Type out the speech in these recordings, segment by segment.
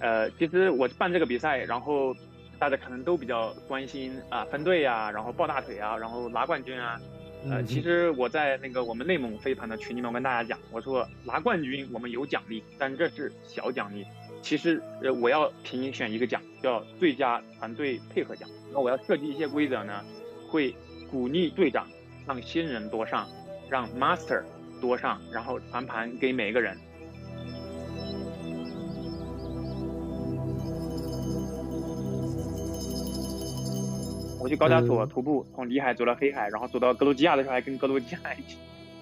呃，其实我办这个比赛，然后大家可能都比较关心啊分队呀，然后抱大腿啊，然后拿冠军啊。呃，其实我在那个我们内蒙飞盘的群里面跟大家讲，我说拿冠军我们有奖励，但这是小奖励。其实呃我要评选一个奖，叫最佳团队配合奖。那我要设计一些规则呢，会鼓励队长让新人多上，让 master 多上，然后传盘给每一个人。去高加索徒步，从里海走到黑海，然后走到格鲁吉亚的时候，还跟格鲁吉亚一起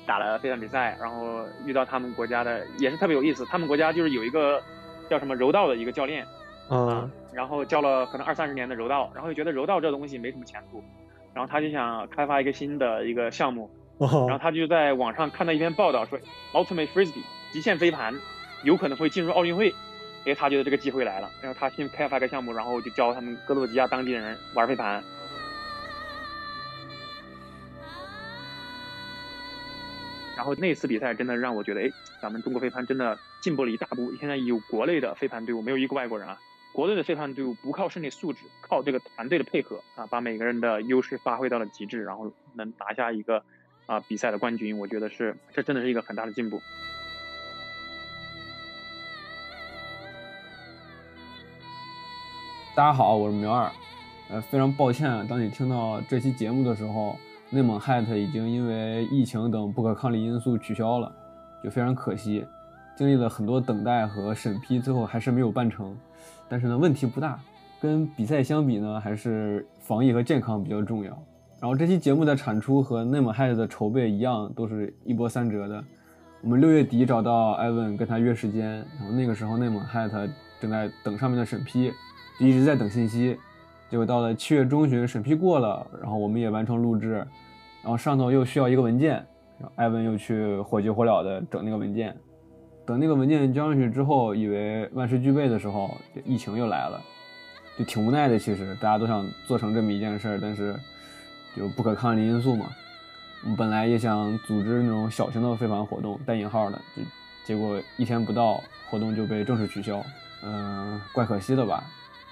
打了飞盘比赛，然后遇到他们国家的也是特别有意思。他们国家就是有一个叫什么柔道的一个教练，嗯，然后教了可能二三十年的柔道，然后又觉得柔道这东西没什么前途，然后他就想开发一个新的一个项目，然后他就在网上看到一篇报道说，Ultimate Frisbee 极限飞盘有可能会进入奥运会，哎，他觉得这个机会来了，然后他新开发一个项目，然后就教他们格鲁吉亚当地人玩飞盘。然后那次比赛真的让我觉得，哎，咱们中国飞盘真的进步了一大步。现在有国内的飞盘队伍，没有一个外国人啊。国内的飞盘队伍不靠身体素质，靠这个团队的配合啊，把每个人的优势发挥到了极致，然后能拿下一个啊比赛的冠军。我觉得是，这真的是一个很大的进步。大家好，我是苗二，呃，非常抱歉，当你听到这期节目的时候。内蒙 HAT 已经因为疫情等不可抗力因素取消了，就非常可惜。经历了很多等待和审批，最后还是没有办成。但是呢，问题不大。跟比赛相比呢，还是防疫和健康比较重要。然后这期节目的产出和内蒙 HAT 的筹备一样，都是一波三折的。我们六月底找到艾文跟他约时间，然后那个时候内蒙 HAT 正在等上面的审批，就一直在等信息。结果到了七月中旬，审批过了，然后我们也完成录制，然后上头又需要一个文件，然后艾文又去火急火燎的整那个文件，等那个文件交上去之后，以为万事俱备的时候，疫情又来了，就挺无奈的。其实大家都想做成这么一件事儿，但是就不可抗力因素嘛。本来也想组织那种小型的非凡活动，带引号的，就结果一天不到，活动就被正式取消，嗯，怪可惜的吧。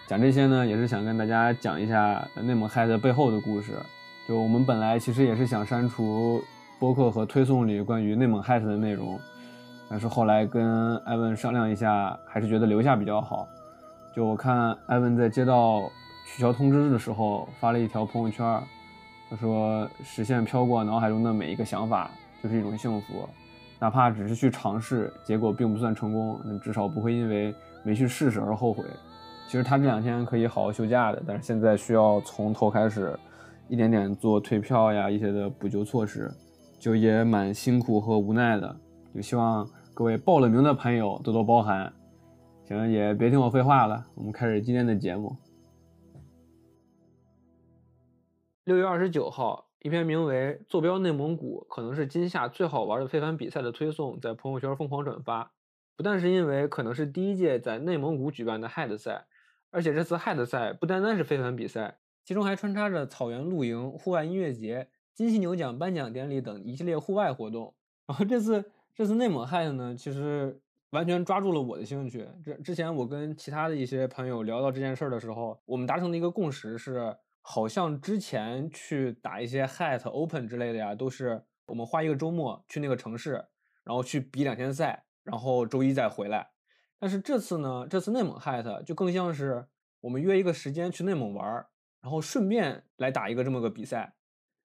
讲这些呢，也是想跟大家讲一下内蒙 HAT 背后的故事。就我们本来其实也是想删除播客和推送里关于内蒙嗨的内容，但是后来跟艾文商量一下，还是觉得留下比较好。就我看艾文在接到取消通知的时候发了一条朋友圈，他说：“实现飘过脑海中的每一个想法，就是一种幸福。哪怕只是去尝试，结果并不算成功，至少不会因为没去试试而后悔。”其实他这两天可以好好休假的，但是现在需要从头开始，一点点做退票呀一些的补救措施，就也蛮辛苦和无奈的。就希望各位报了名的朋友多多包涵。行，也别听我废话了，我们开始今天的节目。六月二十九号，一篇名为《坐标内蒙古可能是今夏最好玩的飞盘比赛》的推送在朋友圈疯狂转发，不但是因为可能是第一届在内蒙古举办的 Head 赛。而且这次 Head 赛不单单是飞盘比赛，其中还穿插着草原露营、户外音乐节、金犀牛奖颁奖典礼等一系列户外活动。然后这次这次内蒙 Head 呢，其实完全抓住了我的兴趣。这之前我跟其他的一些朋友聊到这件事儿的时候，我们达成的一个共识是，好像之前去打一些 HAT Open 之类的呀，都是我们花一个周末去那个城市，然后去比两天赛，然后周一再回来。但是这次呢，这次内蒙 HAT 就更像是我们约一个时间去内蒙玩儿，然后顺便来打一个这么个比赛。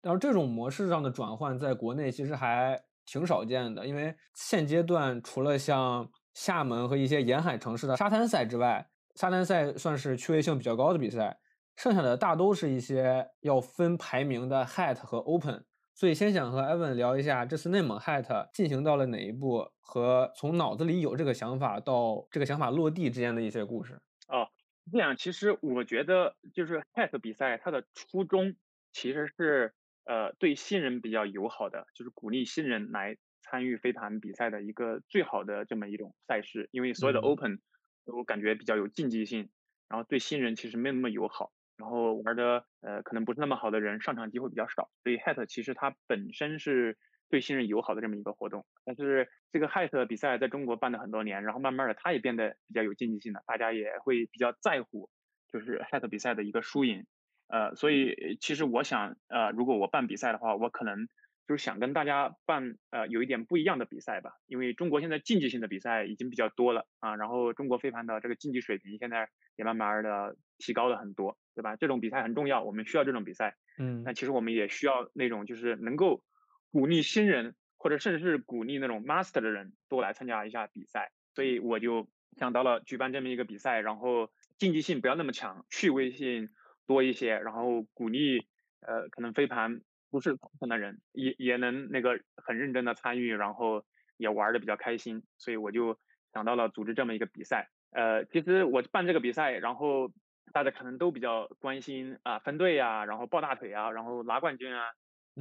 但是这种模式上的转换在国内其实还挺少见的，因为现阶段除了像厦门和一些沿海城市的沙滩赛之外，沙滩赛算是趣味性比较高的比赛，剩下的大都是一些要分排名的 HAT 和 Open。所以，先想和 Evan 聊一下这次内蒙 HAT 进行到了哪一步，和从脑子里有这个想法到这个想法落地之间的一些故事。哦，这样，其实我觉得就是 HAT 比赛它的初衷其实是呃对新人比较友好的，就是鼓励新人来参与飞盘比赛的一个最好的这么一种赛事。因为所有的 Open 都感觉比较有竞技性，然后对新人其实没那么友好。然后玩的呃可能不是那么好的人上场机会比较少，所以 HAT 其实它本身是对新人友好的这么一个活动。但是这个 Hat 比赛在中国办了很多年，然后慢慢的它也变得比较有竞技性了，大家也会比较在乎就是 Hat 比赛的一个输赢。呃，所以其实我想，呃，如果我办比赛的话，我可能。就是想跟大家办呃有一点不一样的比赛吧，因为中国现在竞技性的比赛已经比较多了啊，然后中国飞盘的这个竞技水平现在也慢慢的提高了很多，对吧？这种比赛很重要，我们需要这种比赛。嗯，那其实我们也需要那种就是能够鼓励新人或者甚至是鼓励那种 master 的人多来参加一下比赛，所以我就想到了举办这么一个比赛，然后竞技性不要那么强，趣味性多一些，然后鼓励呃可能飞盘。不是普通的人也也能那个很认真的参与，然后也玩的比较开心，所以我就想到了组织这么一个比赛。呃，其实我办这个比赛，然后大家可能都比较关心啊分队呀，然后抱大腿啊，然后拿冠军啊。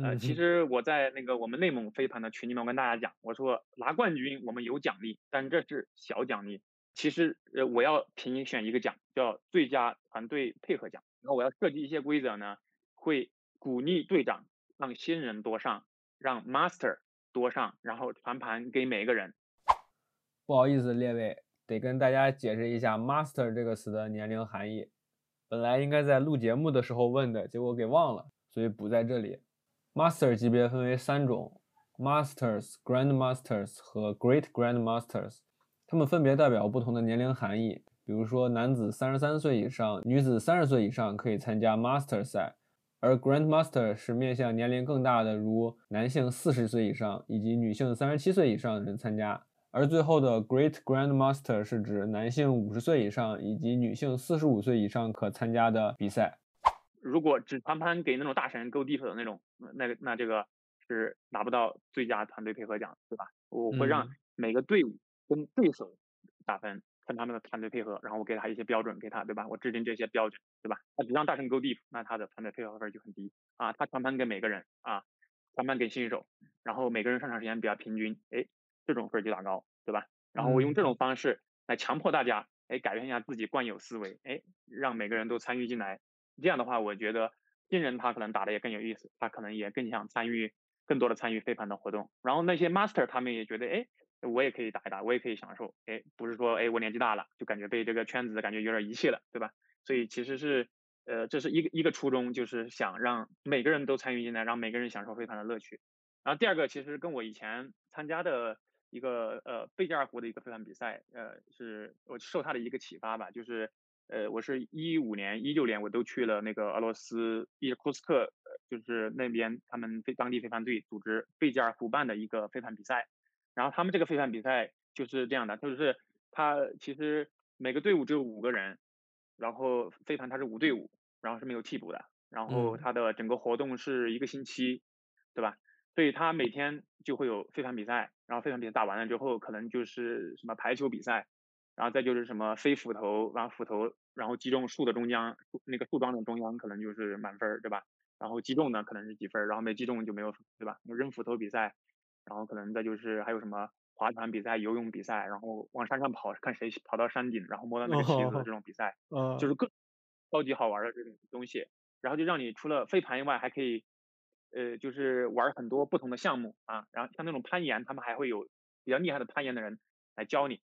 呃，其实我在那个我们内蒙飞盘的群里面跟大家讲，我说拿冠军我们有奖励，但这是小奖励。其实呃我要评选一个奖叫最佳团队配合奖，然后我要设计一些规则呢，会鼓励队长。让新人多上，让 master 多上，然后传盘给每一个人。不好意思，列位，得跟大家解释一下 master 这个词的年龄含义。本来应该在录节目的时候问的，结果给忘了，所以补在这里。master 级别分为三种：masters、grandmasters 和 great grandmasters，它们分别代表不同的年龄含义。比如说，男子三十三岁以上，女子三十岁以上可以参加 master 赛。而 Grandmaster 是面向年龄更大的，如男性四十岁以上以及女性三十七岁以上的人参加。而最后的 Great Grandmaster 是指男性五十岁以上以及女性四十五岁以上可参加的比赛。如果只传盘给那种大神 Go Deep 的那种，那个那这个是拿不到最佳团队配合奖，对吧？我会让每个队伍跟对手打分。看他们的团队配合，然后我给他一些标准，给他，对吧？我制定这些标准，对吧？他只让大神 go deep，那他的团队配合分就很低啊。他传盘给每个人啊，传盘给新手，然后每个人上场时间比较平均，哎，这种分就打高，对吧？然后我用这种方式来强迫大家，哎，改变一下自己惯有思维，哎，让每个人都参与进来。这样的话，我觉得新人他可能打的也更有意思，他可能也更想参与更多的参与飞盘的活动。然后那些 master 他们也觉得，哎。我也可以打一打，我也可以享受，哎，不是说哎我年纪大了就感觉被这个圈子感觉有点遗弃了，对吧？所以其实是，呃，这是一个一个初衷，就是想让每个人都参与进来，让每个人享受飞盘的乐趣。然后第二个其实跟我以前参加的一个呃贝加尔湖的一个飞盘比赛，呃，是我受他的一个启发吧，就是呃我是一五年、一六年我都去了那个俄罗斯伊尔库斯克，就是那边他们飞当地飞盘队组织贝加尔湖办的一个飞盘比赛。然后他们这个飞盘比赛就是这样的，就是他其实每个队伍只有五个人，然后飞盘它是五对五，然后是没有替补的，然后它的整个活动是一个星期，对吧？所以他每天就会有飞盘比赛，然后飞盘比赛打完了之后，可能就是什么排球比赛，然后再就是什么飞斧头，然后斧头然后击中树的中央，那个树桩的中央可能就是满分，对吧？然后击中呢可能是几分，然后没击中就没有，对吧？扔斧头比赛。然后可能再就是还有什么划船比赛、游泳比赛，然后往山上跑，看谁跑到山顶，然后摸到那个旗子的这种比赛，就是各超级好玩的这种东西。然后就让你除了飞盘以外，还可以呃，就是玩很多不同的项目啊。然后像那种攀岩，他们还会有比较厉害的攀岩的人来教你。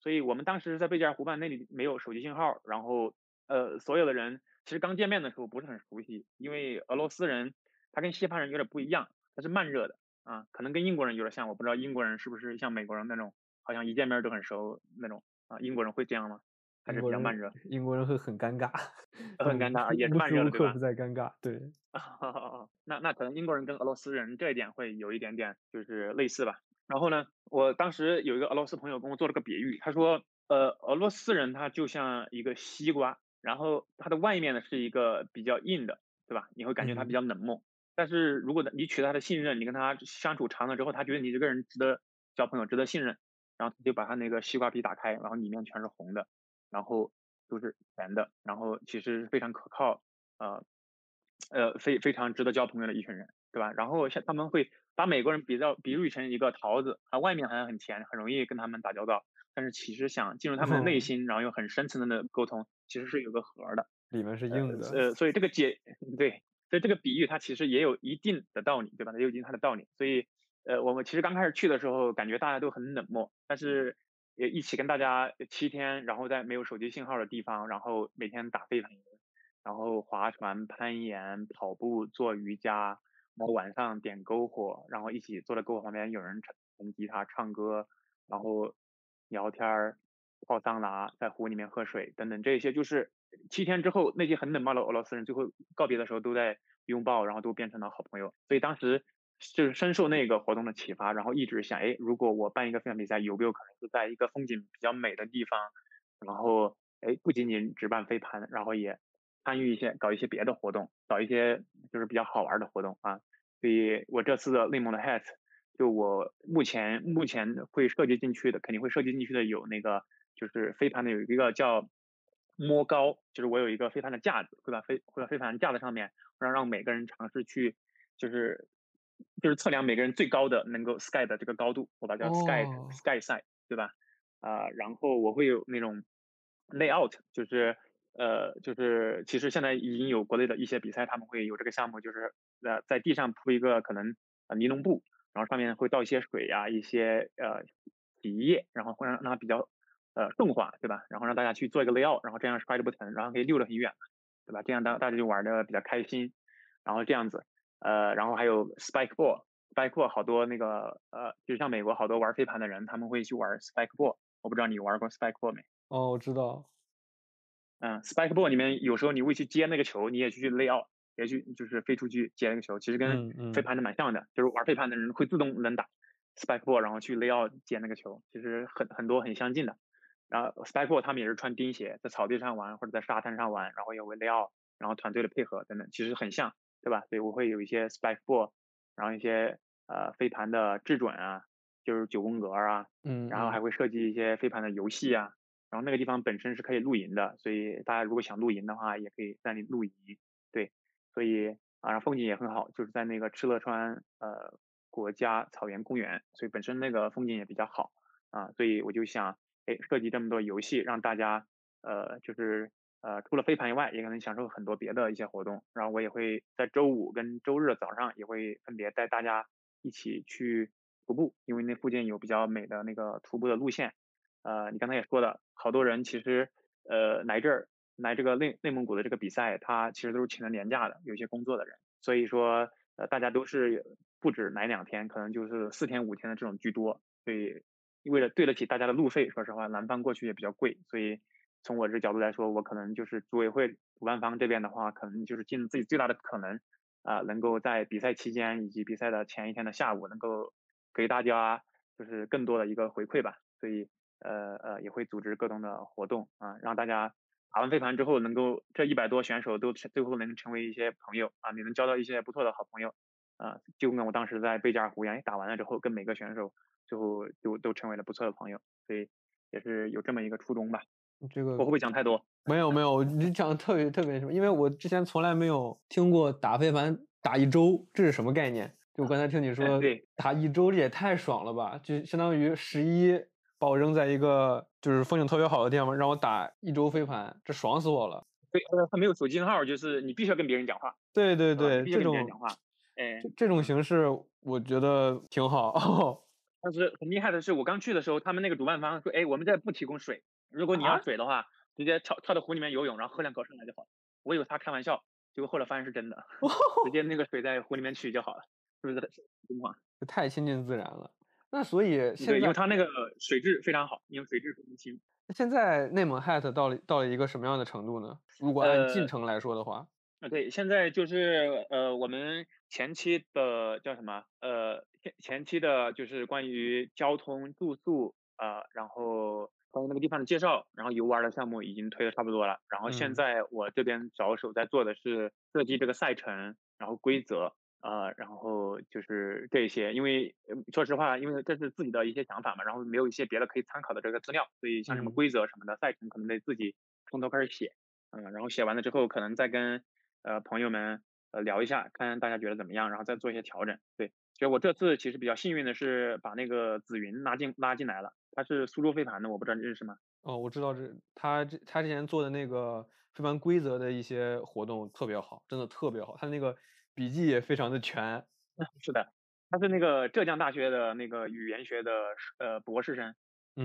所以我们当时在贝加尔湖畔那里没有手机信号，然后呃，所有的人其实刚见面的时候不是很熟悉，因为俄罗斯人他跟西方人有点不一样，他是慢热的。啊，可能跟英国人有点像，我不知道英国人是不是像美国人那种，好像一见面都很熟那种啊？英国人会这样吗？还是比较慢热？英国人会很尴尬，很尴尬，也是慢热的，对吧？不在尴尬，对。那那可能英国人跟俄罗斯人这一点会有一点点就是类似吧。然后呢，我当时有一个俄罗斯朋友跟我做了个比喻，他说，呃，俄罗斯人他就像一个西瓜，然后它的外面呢是一个比较硬的，对吧？你会感觉它比较冷漠。但是如果你取得他的信任，你跟他相处长了之后，他觉得你这个人值得交朋友，值得信任，然后就把他那个西瓜皮打开，然后里面全是红的，然后都是甜的，然后其实非常可靠，呃，呃，非非常值得交朋友的一群人，对吧？然后像他们会把美国人比较比喻成一个桃子，啊，外面好像很甜，很容易跟他们打交道，但是其实想进入他们的内 心，然后有很深层的沟通，其实是有个核的，里面是硬的，呃，所以这个解对。所以这个比喻它其实也有一定的道理，对吧？它有一定它的道理。所以呃，我们其实刚开始去的时候，感觉大家都很冷漠，但是也一起跟大家七天，然后在没有手机信号的地方，然后每天打飞盘，然后划船、攀岩、跑步、做瑜伽，然后晚上点篝火，然后一起坐在篝火旁边，有人弹吉他、唱歌，然后聊天儿、泡桑拿，在湖里面喝水等等，这些就是七天之后那些很冷漠的俄罗斯人，最后告别的时候都在拥抱，然后都变成了好朋友。所以当时。就是深受那个活动的启发，然后一直想，哎，如果我办一个飞盘比赛，有没有可能是在一个风景比较美的地方，然后，哎，不仅仅只办飞盘，然后也参与一些，搞一些别的活动，搞一些就是比较好玩的活动啊。所以我这次的内蒙的 hat，就我目前目前会涉及进去的，肯定会涉及进去的有那个，就是飞盘的有一个叫摸高，就是我有一个飞盘的架子，会把飞会把飞盘架子上面，让让每个人尝试去，就是。就是测量每个人最高的能够 sky 的这个高度，我把它叫 sky sky side，对吧？啊，然后我会有那种 layout，就是呃，就是其实现在已经有国内的一些比赛，他们会有这个项目，就是呃在地上铺一个可能呃尼龙布，然后上面会倒一些水呀，一些呃洗衣液，然后会让让它比较呃动画，对吧？然后让大家去做一个 layout，然后这样摔着不疼，然后可以溜得很远，对吧？这样大大家就玩的比较开心，然后这样子。呃，然后还有 spike ball，spike ball 好多那个呃，就像美国好多玩飞盘的人，他们会去玩 spike ball。我不知道你玩过 spike ball 没？哦，我知道。嗯，spike ball 里面有时候你会去接那个球，你也去 lay out，也去就是飞出去接那个球，其实跟飞盘的蛮像的，就是玩飞盘的人会自动能打 spike ball，然后去 lay out 接那个球，其实很很多很相近的。然后 spike ball 他们也是穿钉鞋，在草地上玩或者在沙滩上玩，然后也会 lay out，然后团队的配合等等，其实很像。对吧？所以我会有一些 spike ball，然后一些呃飞盘的制准啊，就是九宫格啊，嗯，然后还会设计一些飞盘的游戏啊。然后那个地方本身是可以露营的，所以大家如果想露营的话，也可以在那里露营。对，所以啊，风景也很好，就是在那个敕勒川呃国家草原公园，所以本身那个风景也比较好啊。所以我就想，哎，设计这么多游戏，让大家呃就是。呃，除了飞盘以外，也可能享受很多别的一些活动。然后我也会在周五跟周日早上也会分别带大家一起去徒步，因为那附近有比较美的那个徒步的路线。呃，你刚才也说了，好多人其实呃来这儿来这个内内蒙古的这个比赛，他其实都是请了年假的，有些工作的人。所以说呃大家都是不止来两天，可能就是四天五天的这种居多。所以为了对得起大家的路费，说实话，南方过去也比较贵，所以。从我这角度来说，我可能就是组委会主办方这边的话，可能就是尽自己最大的可能，啊，能够在比赛期间以及比赛的前一天的下午，能够给大家就是更多的一个回馈吧。所以，呃呃，也会组织各种的活动啊，让大家打完飞盘之后，能够这一百多选手都最后能成为一些朋友啊，你能交到一些不错的好朋友啊，就跟我当时在贝加尔湖一样，打完了之后，跟每个选手最后就都成为了不错的朋友，所以也是有这么一个初衷吧。这个我会不会讲太多？没有没有，你讲的特别特别什么？因为我之前从来没有听过打飞盘打一周，这是什么概念？就刚才听你 说，对，打一周这也太爽了吧！就相当于十一把我扔在一个就是风景特别好的地方，让我打一周飞盘，这爽死我了。对，他没有手机信号，就是你必须要跟别人讲话。对对对，这种讲话，哎，这种形式我觉得挺好。但是很厉害的是，我刚去的时候，他们那个主办方说，哎，我们这不提供水。如果你要水的话，直接跳跳到湖里面游泳，然后喝两口上来就好了。我以为他开玩笑，结果后来发现是真的，直接那个水在湖里面取就好了，是不是？情况，太亲近自然了。那所以现在，因为它那个水质非常好，因为水质很清。现在内蒙 hat 到了到了一个什么样的程度呢？如果按进程来说的话，啊对，现在就是呃我们前期的叫什么？呃前前期的就是关于交通住宿啊，然后。关于那个地方的介绍，然后游玩的项目已经推的差不多了。然后现在我这边着手在做的是设计这个赛程，然后规则，呃，然后就是这些。因为说实话，因为这是自己的一些想法嘛，然后没有一些别的可以参考的这个资料，所以像什么规则什么的，赛程可能得自己从头开始写。嗯，然后写完了之后，可能再跟呃朋友们呃聊一下，看大家觉得怎么样，然后再做一些调整。对，所以我这次其实比较幸运的是把那个紫云拉进拉进来了。他是苏州飞盘的，我不知道你认识吗？哦，我知道这他这他之前做的那个飞盘规则的一些活动特别好，真的特别好。他那个笔记也非常的全。是的，他是那个浙江大学的那个语言学的呃博士生，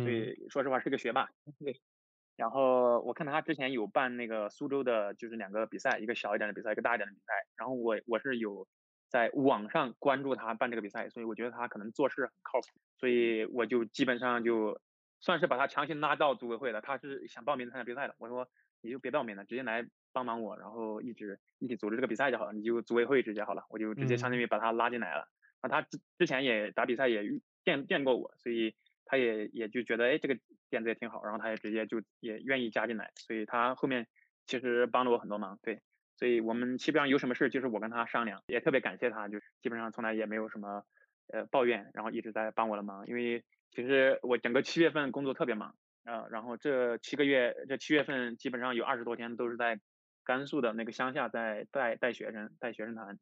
所以说实话是个学霸。对。然后我看他之前有办那个苏州的，就是两个比赛，一个小一点的比赛，一个大一点的比赛。然后我我是有在网上关注他办这个比赛，所以我觉得他可能做事很靠谱，所以我就基本上就算是把他强行拉到组委会了。他是想报名参加比赛的，我说你就别报名了，直接来帮忙我，然后一直一起组织这个比赛就好了，你就组委会直接好了，我就直接相当于把他拉进来了。啊，他之之前也打比赛也见见过我，所以。他也也就觉得，哎，这个点子也挺好，然后他也直接就也愿意加进来，所以他后面其实帮了我很多忙，对，所以我们基本上有什么事就是我跟他商量，也特别感谢他，就是基本上从来也没有什么呃抱怨，然后一直在帮我的忙，因为其实我整个七月份工作特别忙，呃，然后这七个月这七月份基本上有二十多天都是在甘肃的那个乡下在带带学生带学生团，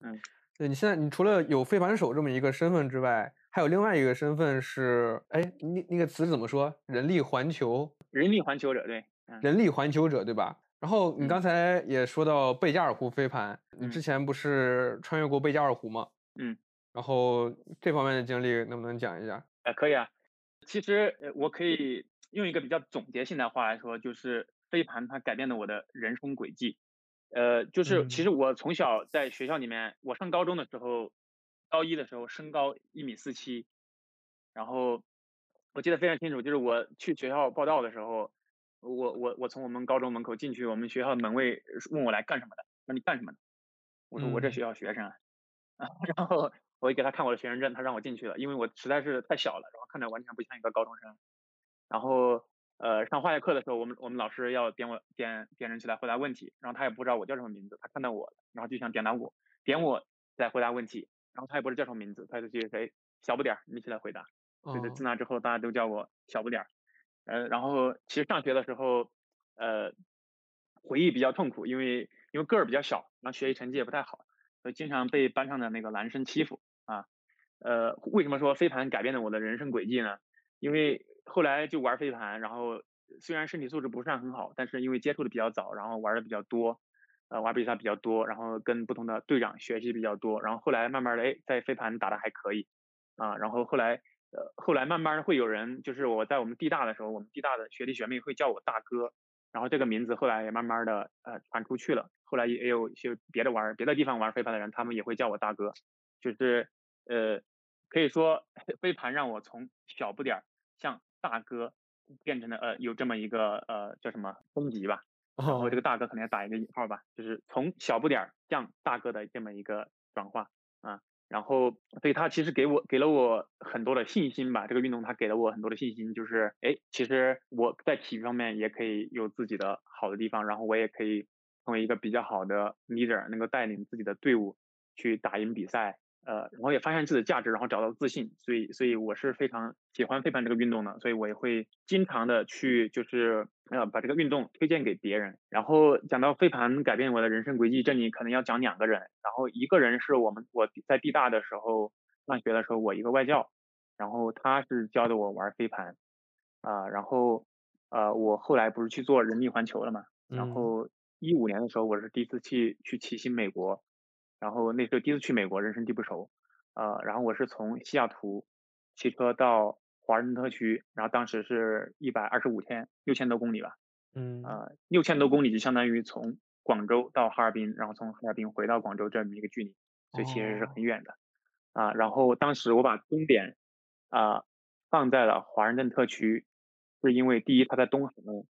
嗯。对你现在，你除了有飞盘手这么一个身份之外，还有另外一个身份是，哎，那那个词怎么说？人力环球，人力环球者，对，人力环球者，对吧？然后你刚才也说到贝加尔湖飞盘，你之前不是穿越过贝加尔湖吗？嗯，然后这方面的经历能不能讲一下？哎，可以啊。其实我可以用一个比较总结性的话来说，就是飞盘它改变了我的人生轨迹。呃，就是其实我从小在学校里面，我上高中的时候，高一的时候身高一米四七，然后我记得非常清楚，就是我去学校报道的时候，我我我从我们高中门口进去，我们学校的门卫问我来干什么的，那你干什么的？我说我这学校学生啊，然后我就给他看我的学生证，他让我进去了，因为我实在是太小了，然后看着完全不像一个高中生，然后。呃，上化学课的时候，我们我们老师要点我点点人起来回答问题，然后他也不知道我叫什么名字，他看到我，然后就想点到我，点我来回答问题，然后他也不知道叫什么名字，他就去谁小不点儿，你起来回答。所以自那之后，大家都叫我小不点儿。呃，然后其实上学的时候，呃，回忆比较痛苦，因为因为个儿比较小，然后学习成绩也不太好，所以经常被班上的那个男生欺负啊。呃，为什么说飞盘改变了我的人生轨迹呢？因为后来就玩飞盘，然后虽然身体素质不算很好，但是因为接触的比较早，然后玩的比较多，呃，玩比赛比较多，然后跟不同的队长学习比较多，然后后来慢慢的，哎，在飞盘打的还可以，啊，然后后来，呃，后来慢慢会有人，就是我在我们地大的时候，我们地大的学弟学妹会叫我大哥，然后这个名字后来也慢慢的呃传出去了，后来也有一些别的玩别的地方玩飞盘的人，他们也会叫我大哥，就是呃，可以说飞盘让我从小不点儿像。大哥变成了呃有这么一个呃叫什么升级吧，然后这个大哥可能要打一个引号吧，就是从小不点儿降大哥的这么一个转化啊，然后所以他其实给我给了我很多的信心吧，这个运动它给了我很多的信心，就是哎其实我在体育方面也可以有自己的好的地方，然后我也可以成为一个比较好的 leader，能够带领自己的队伍去打赢比赛。呃，然后也发现自己的价值，然后找到自信，所以，所以我是非常喜欢飞盘这个运动的，所以我也会经常的去，就是呃，把这个运动推荐给别人。然后讲到飞盘改变我的人生轨迹，这里可能要讲两个人，然后一个人是我们我在地大的时候上学的时候，我一个外教，然后他是教的我玩飞盘，啊，然后呃，我后来不是去做人力环球了嘛，然后一五年的时候，我是第一次去去骑行美国。然后那时候第一次去美国，人生地不熟，呃，然后我是从西雅图骑车到华盛顿特区，然后当时是一百二十五天，六千多公里吧，嗯，啊，六千多公里就相当于从广州到哈尔滨，然后从哈尔滨回到广州这么一个距离，所以其实是很远的，啊，然后当时我把终点啊放在了华盛顿特区，是因为第一它在东海岸，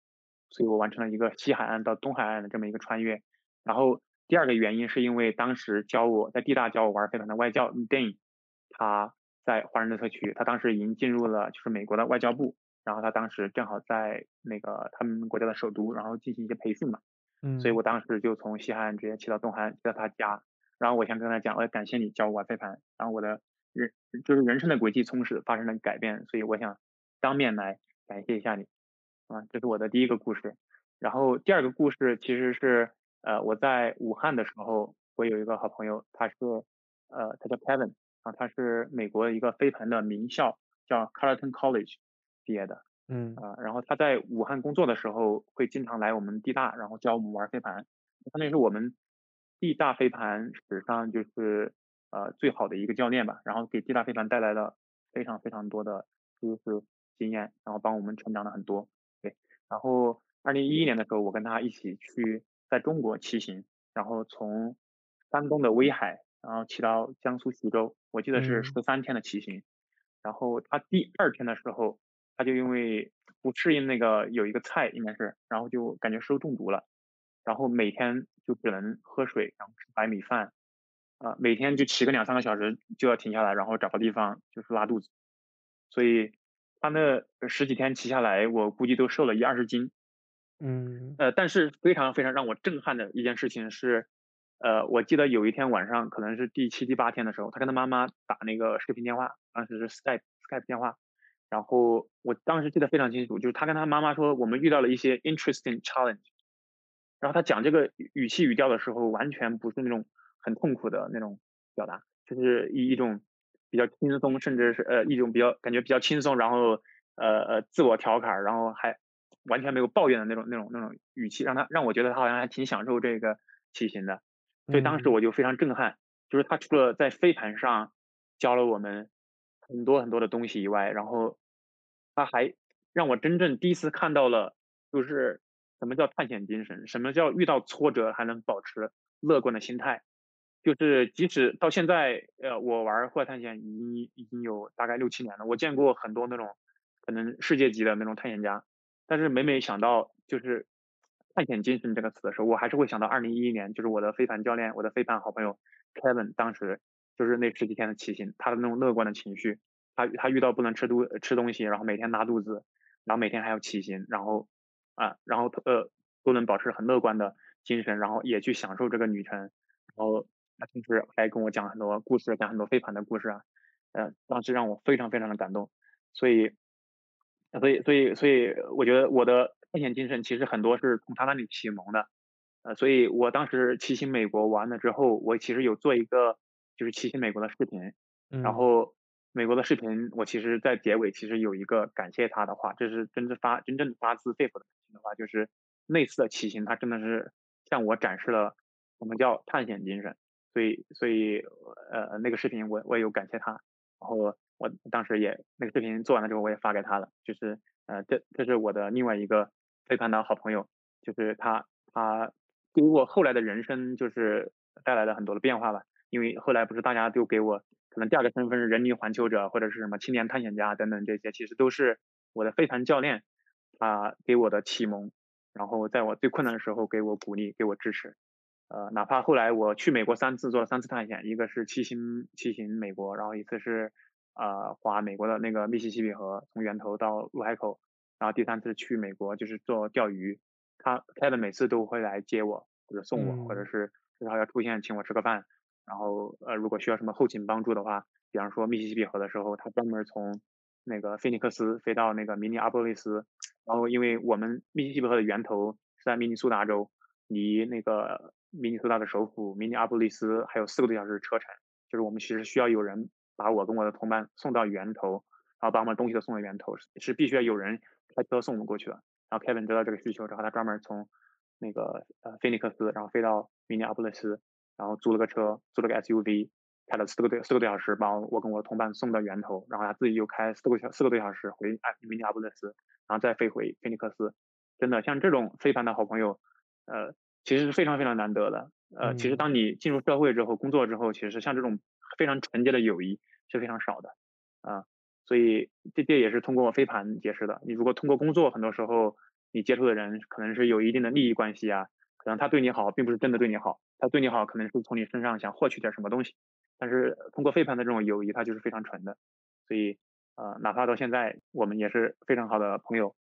所以我完成了一个西海岸到东海岸的这么一个穿越，然后。第二个原因是因为当时教我在地大教我玩飞盘的外教 Dan，他在华盛顿特区，他当时已经进入了就是美国的外交部，然后他当时正好在那个他们国家的首都，然后进行一些培训嘛，嗯，所以我当时就从西海岸直接骑到东海岸，骑到他家，然后我想跟他讲，我感谢你教我玩飞盘，然后我的人就是人生的轨迹从此发生了改变，所以我想当面来感谢一下你，啊，这是我的第一个故事，然后第二个故事其实是。呃，我在武汉的时候，我有一个好朋友，他是，呃，他叫 Kevin，啊，他是美国一个飞盘的名校，叫 Carleton College 毕业的，嗯，啊，然后他在武汉工作的时候，会经常来我们地大，然后教我们玩飞盘，相当于是我们地大飞盘史上就是呃最好的一个教练吧，然后给地大飞盘带来了非常非常多的知识经验，然后帮我们成长了很多。对，然后二零一一年的时候，我跟他一起去在中国骑行，然后从山东的威海，然后骑到江苏徐州，我记得是十三天的骑行。然后他第二天的时候，他就因为不适应那个有一个菜应该是，然后就感觉食物中毒了，然后每天就只能喝水，然后吃白米饭，啊，每天就骑个两三个小时就要停下来，然后找个地方就是拉肚子，所以他那十几天骑下来，我估计都瘦了一二十斤，嗯，呃，但是非常非常让我震撼的一件事情是，呃，我记得有一天晚上，可能是第七第八天的时候，他跟他妈妈打那个视频电话，当时是 Skype Skype 电话。然后我当时记得非常清楚，就是他跟他妈妈说，我们遇到了一些 interesting challenge。然后他讲这个语气语调的时候，完全不是那种很痛苦的那种表达，就是一一种比较轻松，甚至是呃一种比较感觉比较轻松，然后呃呃自我调侃，然后还完全没有抱怨的那种那种那种语气，让他让我觉得他好像还挺享受这个骑行的。所以当时我就非常震撼，就是他除了在飞盘上教了我们。很多很多的东西以外，然后他还让我真正第一次看到了，就是什么叫探险精神，什么叫遇到挫折还能保持乐观的心态。就是即使到现在，呃，我玩户外探险已经已经有大概六七年了，我见过很多那种可能世界级的那种探险家，但是每每想到就是探险精神这个词的时候，我还是会想到二零一一年，就是我的飞盘教练，我的飞盘好朋友 Kevin 当时。就是那十几天的骑行，他的那种乐观的情绪，他他遇到不能吃东吃东西，然后每天拉肚子，然后每天还要骑行，然后啊，然后呃都能保持很乐观的精神，然后也去享受这个旅程，然后他平时还跟我讲很多故事，讲很多飞盘的故事啊，呃，当时让我非常非常的感动，所以，所以所以所以我觉得我的探险精神其实很多是从他那里启蒙的，呃，所以我当时骑行美国完了之后，我其实有做一个。就是骑行美国的视频，然后美国的视频，我其实，在结尾其实有一个感谢他的话，这是真正发真正发自肺腑的感谢的话，就是那次的骑行，他真的是向我展示了我们叫探险精神，所以所以呃那个视频我我也有感谢他，然后我当时也那个视频做完了之后我也发给他了，就是呃这这是我的另外一个飞盘的好朋友，就是他他给我后来的人生就是带来了很多的变化吧。因为后来不是大家都给我可能第二个身份是人民环球者或者是什么青年探险家等等这些，其实都是我的飞盘教练他给我的启蒙，然后在我最困难的时候给我鼓励，给我支持。呃，哪怕后来我去美国三次做了三次探险，一个是骑行骑行美国，然后一次是呃划美国的那个密西西比河从源头到入海口，然后第三次去美国就是做钓鱼，他他的每次都会来接我或者送我，或者是至少要出现请我吃个饭。然后，呃，如果需要什么后勤帮助的话，比方说密西西比河的时候，他专门从那个菲尼克斯飞到那个明尼阿波利斯。然后，因为我们密西西比河的源头是在明尼苏达州，离那个明尼苏达的首府明尼阿波利斯还有四个多小时车程。就是我们其实需要有人把我跟我的同伴送到源头，然后把我们东西都送到源头，是必须要有人开车送我们过去的。然后 Kevin 得到这个需求之后，他专门从那个呃菲尼克斯，然后飞到明尼阿波利斯。然后租了个车，租了个 SUV，开了四个多四个多小时，把我跟我的同伴送到源头，然后他自己又开四个小四个多小时回哎明尼阿波利斯，然后再飞回菲尼克斯。真的像这种飞盘的好朋友，呃，其实是非常非常难得的。呃，其实当你进入社会之后，工作之后，其实像这种非常纯洁的友谊是非常少的啊。所以这这也是通过飞盘结识的。你如果通过工作，很多时候你接触的人可能是有一定的利益关系啊。可能他对你好，并不是真的对你好，他对你好可能是从你身上想获取点什么东西，但是通过飞盘的这种友谊，它就是非常纯的，所以呃，哪怕到现在，我们也是非常好的朋友。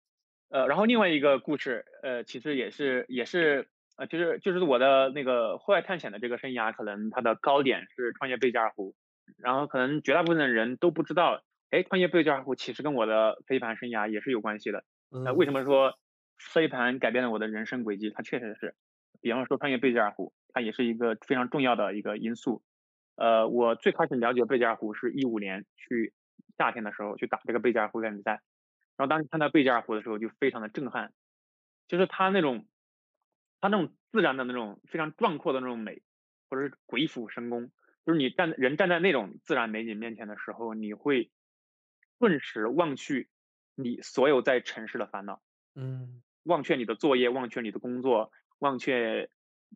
呃，然后另外一个故事，呃，其实也是也是呃，就是就是我的那个户外探险的这个生涯，可能它的高点是创业贝加尔湖，然后可能绝大部分的人都不知道，哎，创业贝加尔湖其实跟我的飞盘生涯也是有关系的。那为什么说飞盘改变了我的人生轨迹？它确实是。比方说，创业贝加尔湖，它也是一个非常重要的一个因素。呃，我最开始了解贝加尔湖是一五年去夏天的时候去打这个贝加尔湖比赛，然后当时看到贝加尔湖的时候就非常的震撼，就是它那种它那种自然的那种非常壮阔的那种美，或者是鬼斧神工，就是你站人站在那种自然美景面前的时候，你会顿时忘去你所有在城市的烦恼，嗯，忘却你的作业，忘却你的工作，忘却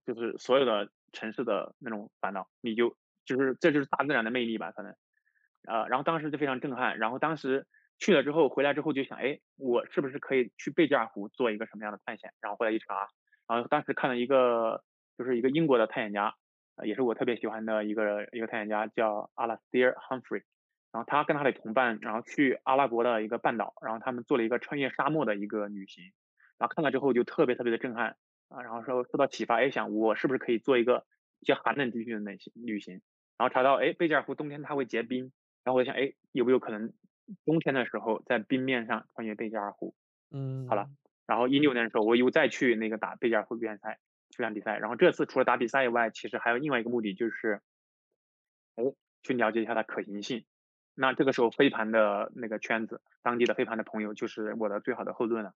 就是所有的城市的那种烦恼，你就就是这就是大自然的魅力吧，可能，呃，然后当时就非常震撼，然后当时去了之后回来之后就想，哎，我是不是可以去贝加尔湖做一个什么样的探险？然后回来一查，然后当时看了一个就是一个英国的探险家。也是我特别喜欢的一个一个探险家，叫阿拉斯蒂尔· Humphrey，然后他跟他的同伴，然后去阿拉伯的一个半岛，然后他们做了一个穿越沙漠的一个旅行，然后看了之后就特别特别的震撼啊，然后说受到启发，哎，想我是不是可以做一个比较寒冷地区的旅行旅行，然后查到，哎，贝加尔湖冬天它会结冰，然后我就想，哎，有没有可能冬天的时候在冰面上穿越贝加尔湖？嗯，好了，然后一六年的时候我又再去那个打贝加尔湖预赛。去场比赛，然后这次除了打比赛以外，其实还有另外一个目的，就是，哎，去了解一下它可行性。那这个时候飞盘的那个圈子，当地的飞盘的朋友就是我的最好的后盾了，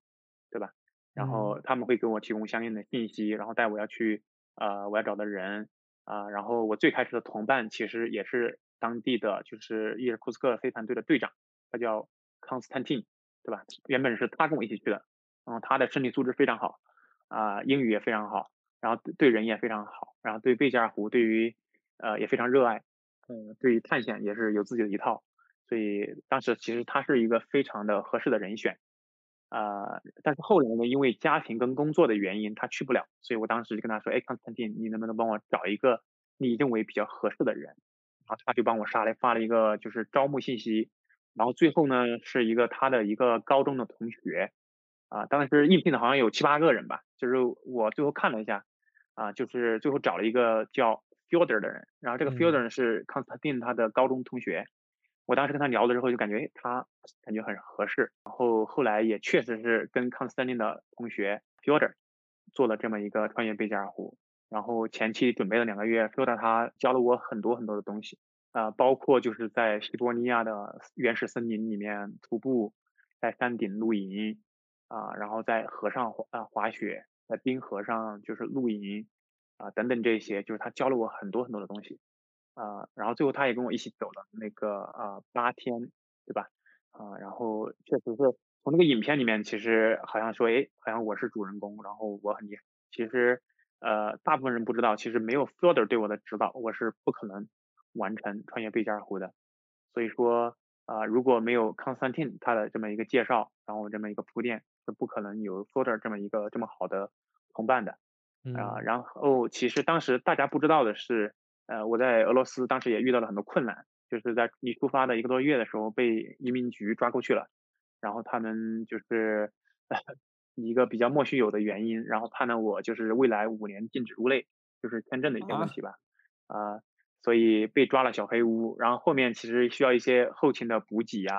对吧？然后他们会给我提供相应的信息，然后带我要去，呃，我要找的人，啊，然后我最开始的同伴其实也是当地的，就是伊尔库斯克飞盘队的队长，他叫康斯坦丁，对吧？原本是他跟我一起去的，然后他的身体素质非常好，啊，英语也非常好。然后对人也非常好，然后对贝加尔湖对于呃也非常热爱，嗯，对于探险也是有自己的一套，所以当时其实他是一个非常的合适的人选，呃，但是后来呢，因为家庭跟工作的原因，他去不了，所以我当时就跟他说，哎，康斯坦丁，你能不能帮我找一个你认为比较合适的人？然后他就帮我发了发了一个就是招募信息，然后最后呢是一个他的一个高中的同学，啊，当时应聘的好像有七八个人吧，就是我最后看了一下。啊，就是最后找了一个叫 Fielder 的人，然后这个 Fielder 是康斯坦丁他的高中同学。我当时跟他聊了之后就感觉，哎，他感觉很合适。然后后来也确实是跟康斯坦丁的同学 Fielder 做了这么一个穿越贝加尔湖。然后前期准备了两个月，Fielder 他教了我很多很多的东西，啊，包括就是在西伯利亚的原始森林里面徒步，在山顶露营，啊，然后在河上啊滑雪。在冰河上就是露营啊等等这些，就是他教了我很多很多的东西啊，然后最后他也跟我一起走了那个啊八天，对吧？啊，然后确实是从那个影片里面，其实好像说，哎，好像我是主人公，然后我很厉害。其实呃，大部分人不知道，其实没有 Fielder 对我的指导，我是不可能完成穿越贝加尔湖的。所以说啊，如果没有 Constantine 他的这么一个介绍，然后这么一个铺垫。是不可能有 Folder 这么一个这么好的同伴的，啊，然后其实当时大家不知道的是，呃，我在俄罗斯当时也遇到了很多困难，就是在你出发的一个多月的时候被移民局抓过去了，然后他们就是 一个比较莫须有的原因，然后判了我就是未来五年禁止入内，就是签证的一些问题吧，啊，所以被抓了小黑屋，然后后面其实需要一些后勤的补给呀、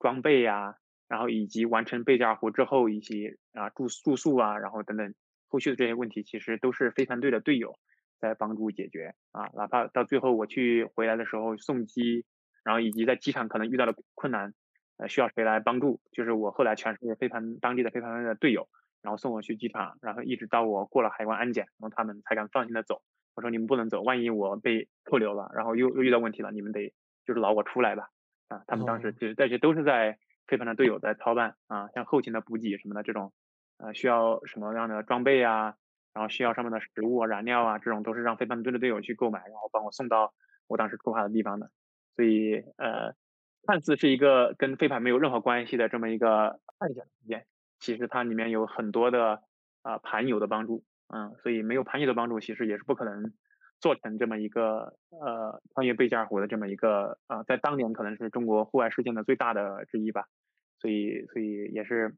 装备呀。然后以及完成贝加尔湖之后一些啊住住宿啊，然后等等后续的这些问题，其实都是飞盘队的队友在帮助解决啊。哪怕到最后我去回来的时候送机，然后以及在机场可能遇到了困难，呃需要谁来帮助，就是我后来全是飞盘当地的飞盘队的队友，然后送我去机场，然后一直到我过了海关安检，然后他们才敢放心的走。我说你们不能走，万一我被扣留了，然后又又遇到问题了，你们得就是劳我出来吧。啊，他们当时其实这些都是在。飞盘的队友在操办啊，像后勤的补给什么的这种，呃，需要什么样的装备啊，然后需要上面的食物啊、燃料啊，这种都是让飞盘队的队友去购买，然后帮我送到我当时出发的地方的。所以，呃，看似是一个跟飞盘没有任何关系的这么一个探险体验，其实它里面有很多的啊盘友的帮助，嗯，所以没有盘友的帮助，其实也是不可能做成这么一个呃穿越贝加尔湖的这么一个啊，在当年可能是中国户外事件的最大的之一吧。所以，所以也是，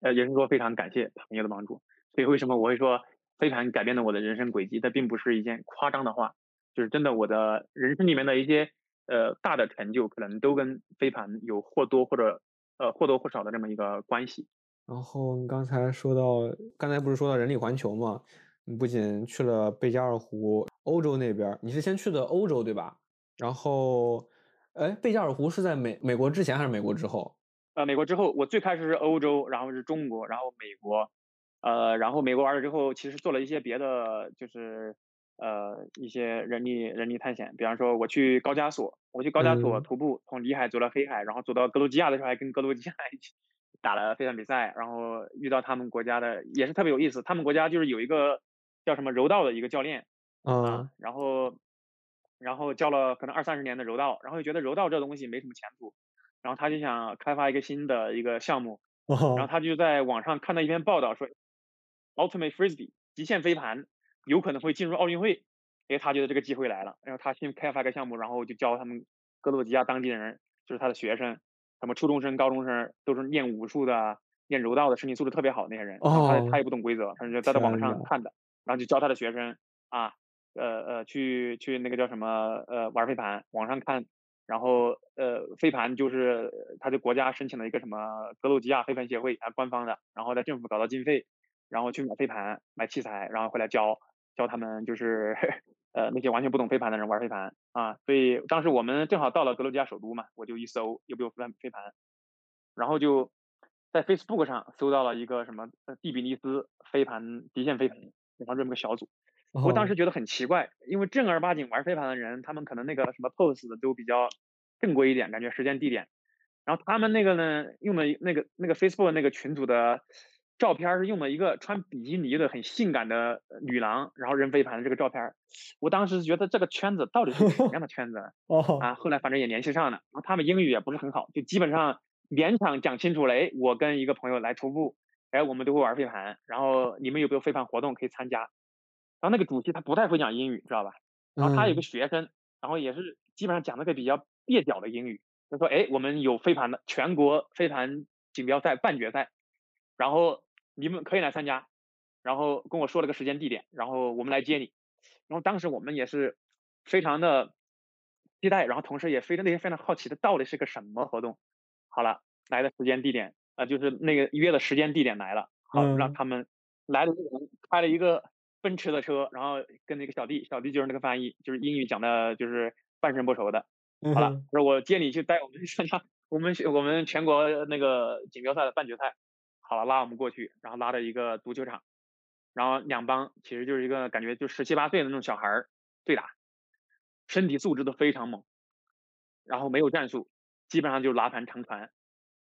呃，也是说非常感谢朋友的帮助。所以为什么我会说飞盘改变了我的人生轨迹？它并不是一件夸张的话，就是真的，我的人生里面的一些呃大的成就，可能都跟飞盘有或多或者呃或多或少的这么一个关系。然后你刚才说到，刚才不是说到人力环球吗？你不仅去了贝加尔湖，欧洲那边，你是先去的欧洲对吧？然后，哎，贝加尔湖是在美美国之前还是美国之后？呃，美国之后，我最开始是欧洲，然后是中国，然后美国，呃，然后美国完了之后，其实做了一些别的，就是呃一些人力人力探险，比方说我去高加索，我去高加索徒步，从里海走到黑海，然后走到格鲁吉亚的时候，还跟格鲁吉亚一起打了飞盘比赛，然后遇到他们国家的也是特别有意思，他们国家就是有一个叫什么柔道的一个教练啊，然后然后教了可能二三十年的柔道，然后又觉得柔道这东西没什么前途，然后他就想开发一个新的一个项目，然后他就在网上看到一篇报道说，Ultimate Frisbee 极限飞盘。有可能会进入奥运会，哎，他觉得这个机会来了，然后他新开发个项目，然后就教他们格鲁吉亚当地人，就是他的学生，什么初中生、高中生，都是练武术的、练柔道的，身体素质特别好那些人。哦。他他也不懂规则，他就在在网上看的，然后就教他的学生啊，呃呃，去去那个叫什么呃玩飞盘，网上看，然后呃飞盘就是他的国家申请了一个什么格鲁吉亚飞盘协会啊，官方的，然后在政府搞到经费，然后去买飞盘、买器材，然后回来教。教他们就是 呃那些完全不懂飞盘的人玩飞盘啊，所以当时我们正好到了格鲁吉亚首都嘛，我就一搜有没有飞盘飞盘，然后就在 Facebook 上搜到了一个什么蒂比尼斯飞盘极限飞盘，然后这么个小组，我当时觉得很奇怪，因为正儿八经玩飞盘的人，他们可能那个什么 pose 都比较正规一点，感觉时间地点，然后他们那个呢用的那个那个 Facebook 那个群组的。照片是用了一个穿比基尼的很性感的女郎，然后扔飞盘的这个照片。我当时觉得这个圈子到底是什么样的圈子？哦，啊，后来反正也联系上了。然后他们英语也不是很好，就基本上勉强讲清楚了。哎，我跟一个朋友来徒步，哎，我们都会玩飞盘。然后你们有没有飞盘活动可以参加？然后那个主席他不太会讲英语，知道吧？然后他有个学生，然后也是基本上讲那个比较蹩脚的英语。他说：“哎，我们有飞盘的全国飞盘锦标赛半决赛，然后。”你们可以来参加，然后跟我说了个时间地点，然后我们来接你。然后当时我们也是非常的期待，然后同时也非常那些非常好奇的到底是个什么活动。好了，来的时间地点啊，就是那个约的时间地点来了。好，让他们来的人开了一个奔驰的车，然后跟那个小弟，小弟就是那个翻译，就是英语讲的就是半生不熟的。好了，说我接你去带我们去参加我们我们全国那个锦标赛的半决赛。好了，拉我们过去，然后拉到一个足球场，然后两帮其实就是一个感觉就十七八岁的那种小孩儿对打，身体素质都非常猛，然后没有战术，基本上就是拉盘长传，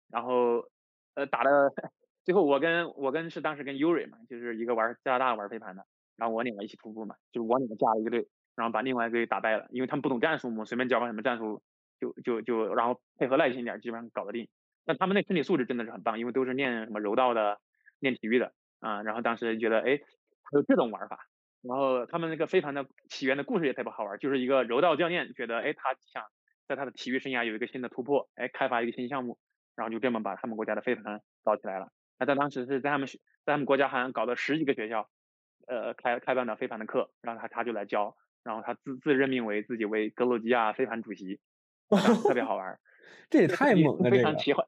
然后呃打的 最后我跟我跟是当时跟 Uri 嘛，就是一个玩加拿大玩飞盘的，然后我两个一起徒步嘛，就是我两个加了一个队，然后把另外一个队打败了，因为他们不懂战术嘛，随便教个什么战术就就就然后配合耐心点，基本上搞得定。但他们那身体素质真的是很棒，因为都是练什么柔道的、练体育的啊。然后当时觉得，哎，还有这种玩法。然后他们那个飞盘的起源的故事也特别好玩，就是一个柔道教练觉得，哎，他想在他的体育生涯有一个新的突破，哎，开发一个新项目，然后就这么把他们国家的飞盘搞起来了。那在当时是在他们学，在他们国家好像搞了十几个学校，呃，开开办的飞盘的课，然后他他就来教，然后他自自任命为自己为格鲁吉亚飞盘主席，特别好玩。这也太猛了，非常奇幻。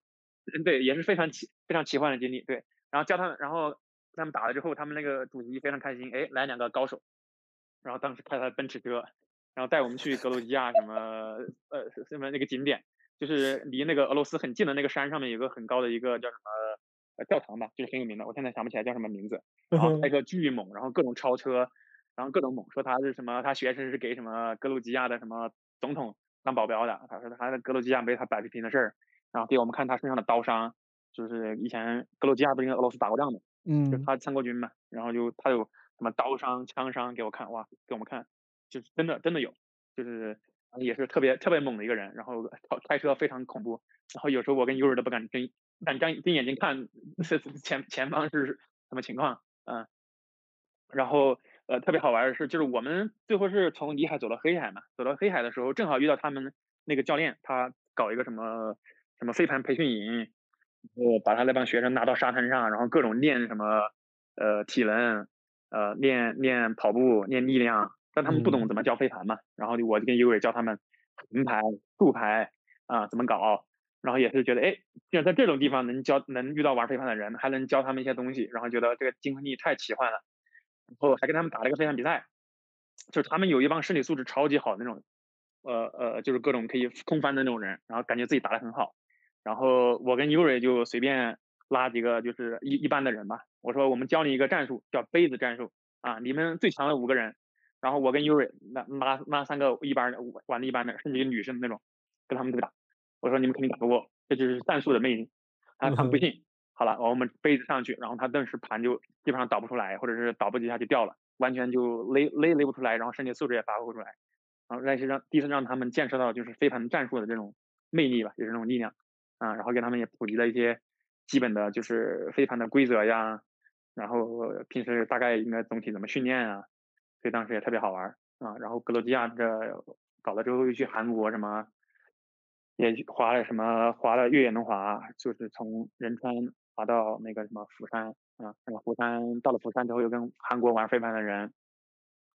嗯，对，也是非常奇非常奇幻的经历，对。然后教他们，然后他们打了之后，他们那个主席非常开心，哎，来两个高手，然后当时开他的奔驰车，然后带我们去格鲁吉亚什么呃什么那个景点，就是离那个俄罗斯很近的那个山上面有个很高的一个叫什么呃教堂吧，就是很有名的，我现在想不起来叫什么名字。然后开车巨猛，然后各种超车，然后各种猛，说他是什么，他学生是给什么格鲁吉亚的什么总统当保镖的，他说他在格鲁吉亚没他摆不平的事儿。然后给我们看他身上的刀伤，就是以前格鲁吉亚不是跟俄罗斯打过仗的，嗯，就他参过军嘛，然后就他有什么刀伤、枪伤给我看，哇，给我们看，就是真的真的有，就是也是特别特别猛的一个人，然后开车非常恐怖，然后有时候我跟 U 儿都不敢睁敢睁睁眼睛看前前方是什么情况，嗯，然后呃特别好玩的是，就是我们最后是从里海走到黑海嘛，走到黑海的时候正好遇到他们那个教练，他搞一个什么。什么飞盘培训营，我把他那帮学生拿到沙滩上，然后各种练什么，呃，体能，呃，练练跑步，练力量，但他们不懂怎么教飞盘嘛，然后我就跟尤伟教他们横排、竖排啊，怎么搞，然后也是觉得，哎，既然在这种地方能教，能遇到玩飞盘的人，还能教他们一些东西，然后觉得这个经历太奇幻了，然后还跟他们打了一个飞盘比赛，就是他们有一帮身体素质超级好的那种，呃呃，就是各种可以空翻的那种人，然后感觉自己打得很好。然后我跟 Uri 就随便拉几个就是一一般的人吧，我说我们教你一个战术，叫杯子战术啊，你们最强的五个人，然后我跟 Yuri 那那那三个一般的玩的一般的，甚至于女生那种，跟他们对打。我说你们肯定打不过，这就是战术的魅力。他他们不信。好了，我们杯子上去，然后他顿时盘就基本上倒不出来，或者是倒不几下就掉了，完全就勒勒勒不出来，然后身体素质也发挥不出来。然后那是让第一次让他们见识到就是飞盘战术的这种魅力吧，就是那种力量啊。然后给他们也普及了一些基本的就是飞盘的规则呀，然后平时大概应该总体怎么训练啊，所以当时也特别好玩啊。然后格鲁吉亚这搞了之后又去韩国什么，也滑了什么滑了越野轮滑，就是从仁川。滑到那个什么釜山啊，什么釜山到了釜山之后，又跟韩国玩飞盘的人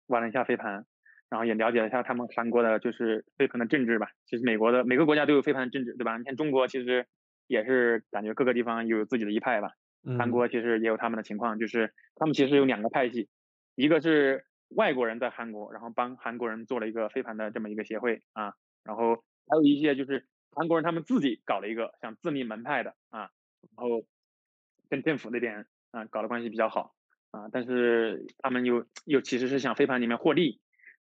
玩了一下飞盘，然后也了解了一下他们韩国的就是飞盘的政治吧。其实美国的每个国家都有飞盘的政治，对吧？你看中国其实也是感觉各个地方有自己的一派吧。韩国其实也有他们的情况，就是他们其实有两个派系，一个是外国人在韩国，然后帮韩国人做了一个飞盘的这么一个协会啊，然后还有一些就是韩国人他们自己搞了一个像自立门派的啊，然后。跟政府那边啊搞的关系比较好啊，但是他们又又其实是想飞盘里面获利，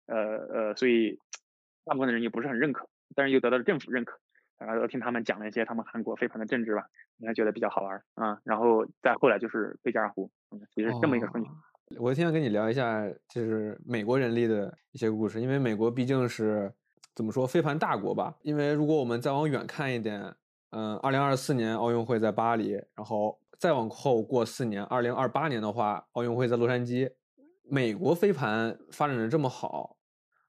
呃呃，所以大部分的人也不是很认可，但是又得到了政府认可，然后听他们讲了一些他们韩国飞盘的政治吧，应该觉得比较好玩啊，然后再后来就是贝加尔湖，也是这么一个顺序。我今天跟你聊一下就是美国人力的一些故事，因为美国毕竟是怎么说飞盘大国吧，因为如果我们再往远看一点，嗯，二零二四年奥运会在巴黎，然后。再往后过四年，二零二八年的话，奥运会在洛杉矶。美国飞盘发展的这么好，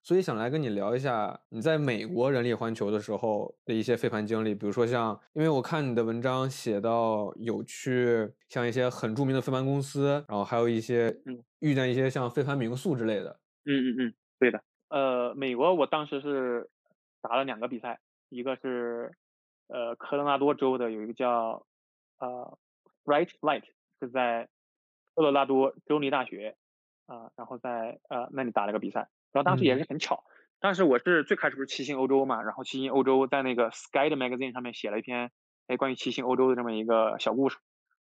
所以想来跟你聊一下你在美国人力环球的时候的一些飞盘经历。比如说像，因为我看你的文章写到有去像一些很著名的飞盘公司，然后还有一些遇见一些像飞盘民宿之类的。嗯嗯嗯，对的。呃，美国我当时是打了两个比赛，一个是呃科罗拉多州的有一个叫呃。Bright Light 是在科罗拉多州立大学啊，然后在呃那里打了个比赛，然后当时也是很巧，当时我是最开始不是骑行欧洲嘛，然后骑行欧洲在那个 Sky 的 Magazine 上面写了一篇哎关于骑行欧洲的这么一个小故事，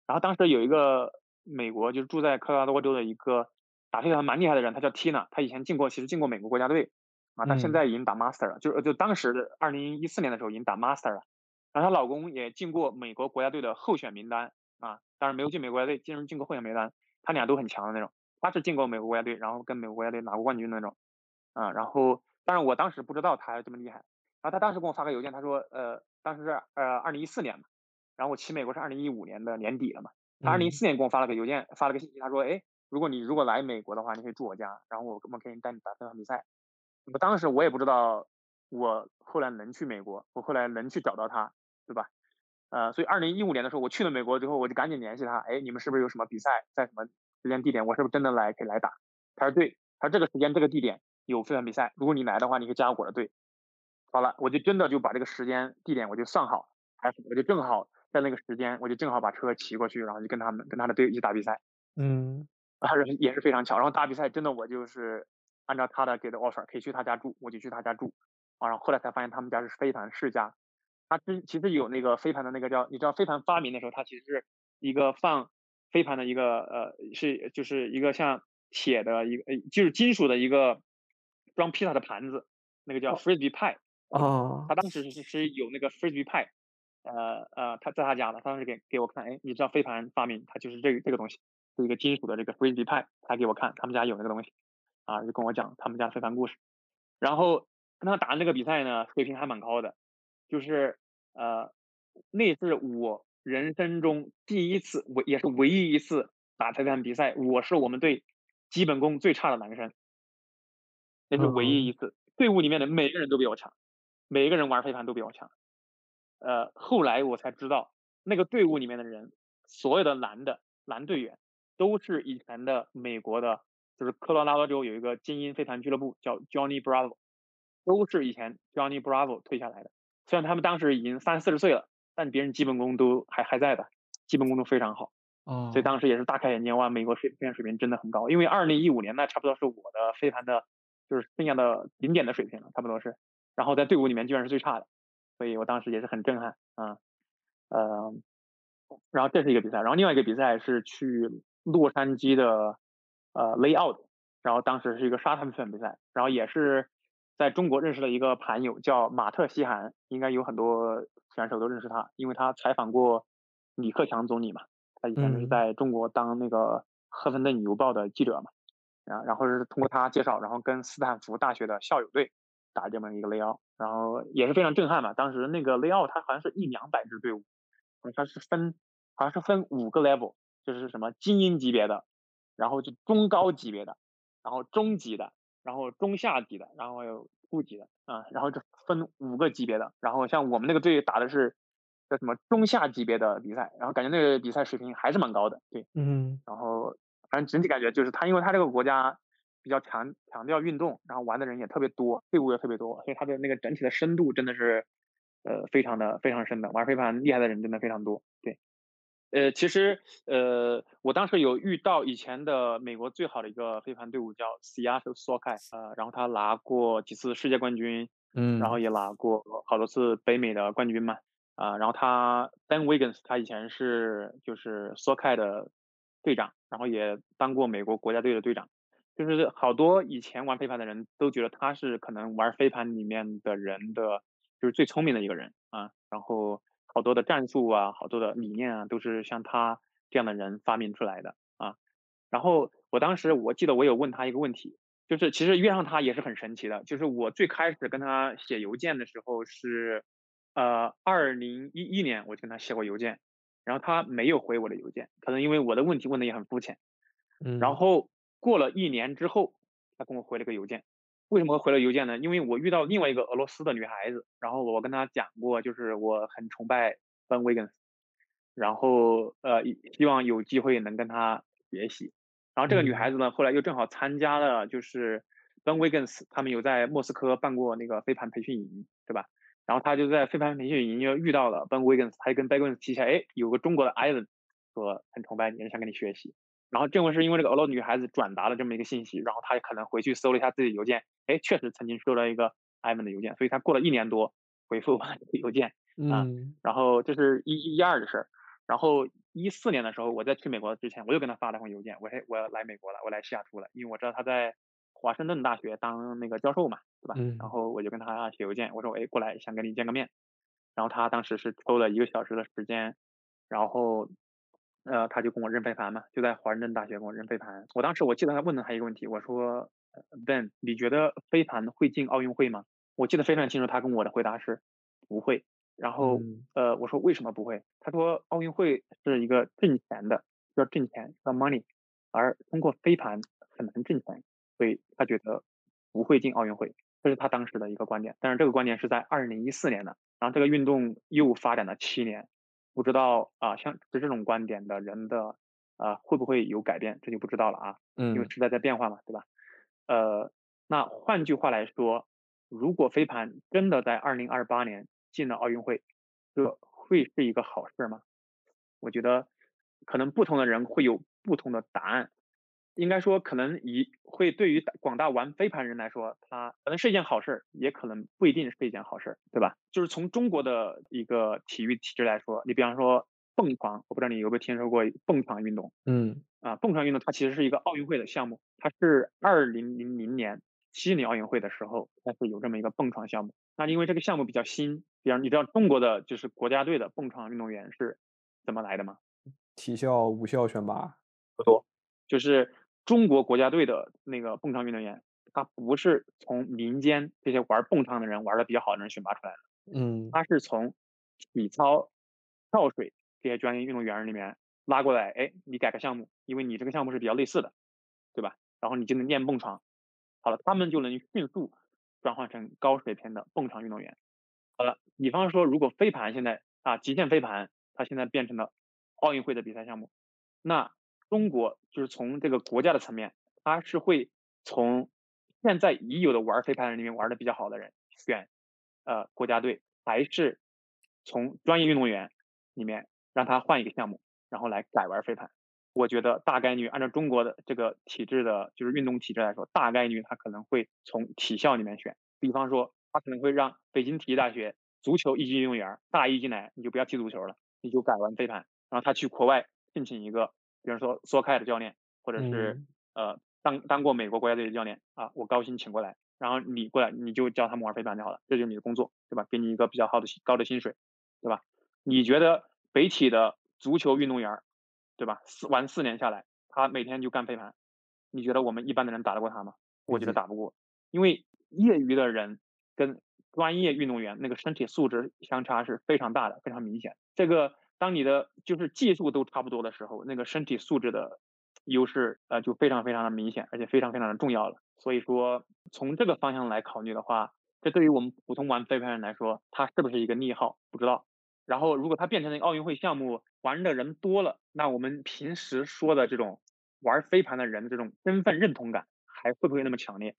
然后当时有一个美国就是住在科罗拉多州的一个打飞盘蛮厉害的人，他叫 Tina，他以前进过其实进过美国国家队啊，他现在已经打 Master 了，就就当时的二零一四年的时候已经打 Master 了，然后她老公也进过美国国家队的候选名单。啊，当然没有进美国国家队，进入进过候选名单，他俩都很强的那种。他是进过美国国家队，然后跟美国国家队拿过冠军的那种。啊，然后，但是我当时不知道他这么厉害。然后他当时给我发个邮件，他说，呃，当时是呃二零一四年嘛，然后我去美国是二零一五年的年底了嘛。他二零一四年给我发了个邮件，发了个信息，他说，哎，如果你如果来美国的话，你可以住我家，然后我我可以带你打这场比赛。我当时我也不知道，我后来能去美国，我后来能去找到他，对吧？呃，所以二零一五年的时候，我去了美国之后，我就赶紧联系他，哎，你们是不是有什么比赛，在什么时间地点？我是不是真的来可以来打？他说对，他说这个时间这个地点有飞盘比赛，如果你来的话，你可以加入我的队。好了，我就真的就把这个时间地点我就算好，还我就正好在那个时间，我就正好把车骑过去，然后就跟他们跟他的队一起打比赛。嗯，还是也是非常巧。然后打比赛真的我就是按照他的给的 offer，可以去他家住，我就去他家住。啊，然后后来才发现他们家是飞盘世家。他之其实有那个飞盘的那个叫，你知道飞盘发明的时候，它其实是一个放飞盘的一个呃是就是一个像铁的一个就是金属的一个装披萨的盘子，那个叫 frisbee 派哦，他当时是是有那个 frisbee 派，呃呃他在他家的，当时给给我看，哎，你知道飞盘发明它就是这个这个东西，是一个金属的这个 frisbee 派，他给我看他们家有那个东西，啊就跟我讲他们家飞盘故事，然后跟他打的那个比赛呢，水平还蛮高的。就是呃，那是我人生中第一次，我也是唯一一次打飞盘比赛。我是我们队基本功最差的男生，那是唯一一次。队伍里面的每个人都比我强，每一个人玩飞盘都比我强。呃，后来我才知道，那个队伍里面的人，所有的男的男队员，都是以前的美国的，就是科罗拉多州有一个精英飞盘俱乐部，叫 Johnny Bravo，都是以前 Johnny Bravo 退下来的。虽然他们当时已经三四十岁了，但别人基本功都还还在的，基本功都非常好。哦，所以当时也是大开眼界，哇，美国飞飞盘水平真的很高。因为二零一五年那差不多是我的飞盘的，就是剩下的顶点的水平了，差不多是。然后在队伍里面居然是最差的，所以我当时也是很震撼啊。呃，然后这是一个比赛，然后另外一个比赛是去洛杉矶的呃 Layout，然后当时是一个沙滩飞盘比赛，然后也是在中国认识了一个盘友叫马特西涵，应该有很多选手都认识他，因为他采访过李克强总理嘛，他以前是在中国当那个《赫芬顿邮报》的记者嘛，啊，然后是通过他介绍，然后跟斯坦福大学的校友队打这么一个雷奥，然后也是非常震撼吧，当时那个雷奥他好像是一两百支队伍，他是分好像是分五个 level，就是什么精英级别的，然后就中高级别的。然后中级的，然后中下级的，然后还有初级的啊，然后就分五个级别的。然后像我们那个队打的是叫什么中下级别的比赛，然后感觉那个比赛水平还是蛮高的，对，嗯。然后反正整体感觉就是他，因为他这个国家比较强强调运动，然后玩的人也特别多，队伍也特别多，所以他的那个整体的深度真的是呃非常的非常深的，玩飞盘厉害的人真的非常多，对。呃，其实，呃，我当时有遇到以前的美国最好的一个飞盘队伍叫 Seattle Sockeye，呃，然后他拿过几次世界冠军，嗯，然后也拿过好多次北美的冠军嘛，啊，然后他 Ben Wiggins 他以前是就是 Sockeye 的队长，然后也当过美国国家队的队长，就是好多以前玩飞盘的人都觉得他是可能玩飞盘里面的人的就是最聪明的一个人啊，然后。好多的战术啊，好多的理念啊，都是像他这样的人发明出来的啊。然后我当时我记得我有问他一个问题，就是其实约上他也是很神奇的。就是我最开始跟他写邮件的时候是，呃，二零一一年我就跟他写过邮件，然后他没有回我的邮件，可能因为我的问题问的也很肤浅。嗯。然后过了一年之后，他跟我回了个邮件。为什么回了邮件呢？因为我遇到另外一个俄罗斯的女孩子，然后我跟她讲过，就是我很崇拜 Ben Wiggins，然后呃希望有机会能跟他学习。然后这个女孩子呢，后来又正好参加了，就是 Ben Wiggins 他们有在莫斯科办过那个飞盘培训营，对吧？然后他就在飞盘培训营又遇到了 Ben Wiggins，他就跟 Ben Wiggins 提起来，哎，有个中国的 Ivan 说很崇拜你，想跟你学习。然后正好是因为这个俄罗斯女孩子转达了这么一个信息，然后他可能回去搜了一下自己邮件，哎，确实曾经收到一个 Ivan 的邮件，所以他过了一年多回复我 邮件啊。然后这是一一二的事儿，然后一四年的时候我在去美国之前，我又跟他发了封邮件，我说我要来美国了，我来西雅图了，因为我知道他在华盛顿大学当那个教授嘛，对吧？然后我就跟他写邮件，我说哎过来想跟你见个面，然后他当时是抽了一个小时的时间，然后。呃，他就跟我认飞盘嘛，就在华盛顿大学跟我认飞盘。我当时我记得他问了他一个问题，我说，Ben，你觉得飞盘会进奥运会吗？我记得非常清楚，他跟我的回答是不会。然后，呃，我说为什么不会？他说奥运会是一个挣钱的，要挣钱，要 money，而通过飞盘很难挣钱，所以他觉得不会进奥运会。这是他当时的一个观点。但是这个观点是在二零一四年的，然后这个运动又发展了七年。不知道啊，像是这种观点的人的，啊，会不会有改变，这就不知道了啊。嗯。因为时代在变化嘛，对吧？呃，那换句话来说，如果飞盘真的在二零二八年进了奥运会，这会是一个好事吗？我觉得，可能不同的人会有不同的答案。应该说，可能以会对于广大玩飞盘人来说，它可能是一件好事，也可能不一定是一件好事，对吧？就是从中国的一个体育体制来说，你比方说蹦床，我不知道你有没有听说过蹦床运动？嗯，啊，蹦床运动它其实是一个奥运会的项目，它是二零零零年悉尼奥运会的时候开始有这么一个蹦床项目。那因为这个项目比较新，比方你知道中国的就是国家队的蹦床运动员是怎么来的吗？体校、武校选拔？不多，就是。中国国家队的那个蹦床运动员，他不是从民间这些玩蹦床的人玩的比较好的人选拔出来的，嗯，他是从体操、跳水这些专业运动员里面拉过来，哎，你改个项目，因为你这个项目是比较类似的，对吧？然后你就能练蹦床，好了，他们就能迅速转换成高水平的蹦床运动员。好了，比方说，如果飞盘现在啊，极限飞盘，它现在变成了奥运会的比赛项目，那。中国就是从这个国家的层面，他是会从现在已有的玩飞盘人里面玩的比较好的人选，呃，国家队，还是从专业运动员里面让他换一个项目，然后来改玩飞盘。我觉得大概率按照中国的这个体制的，就是运动体制来说，大概率他可能会从体校里面选。比方说，他可能会让北京体育大学足球一级运动员大一进来，你就不要踢足球了，你就改玩飞盘，然后他去国外聘请一个。比如说，索凯的教练，或者是呃当当过美国国家队的教练啊，我高薪请过来，然后你过来你就教他们玩飞盘就好了，这就是你的工作，对吧？给你一个比较好的高的薪水，对吧？你觉得北体的足球运动员，对吧？四玩四年下来，他每天就干飞盘，你觉得我们一般的人打得过他吗？我觉得打不过，因为业余的人跟专业运动员那个身体素质相差是非常大的，非常明显。这个当你的就是技术都差不多的时候，那个身体素质的。优势呃就非常非常的明显，而且非常非常的重要了。所以说从这个方向来考虑的话，这对于我们普通玩飞盘人来说，它是不是一个利好不知道。然后如果它变成了奥运会项目，玩的人多了，那我们平时说的这种玩飞盘的人的这种身份认同感还会不会那么强烈？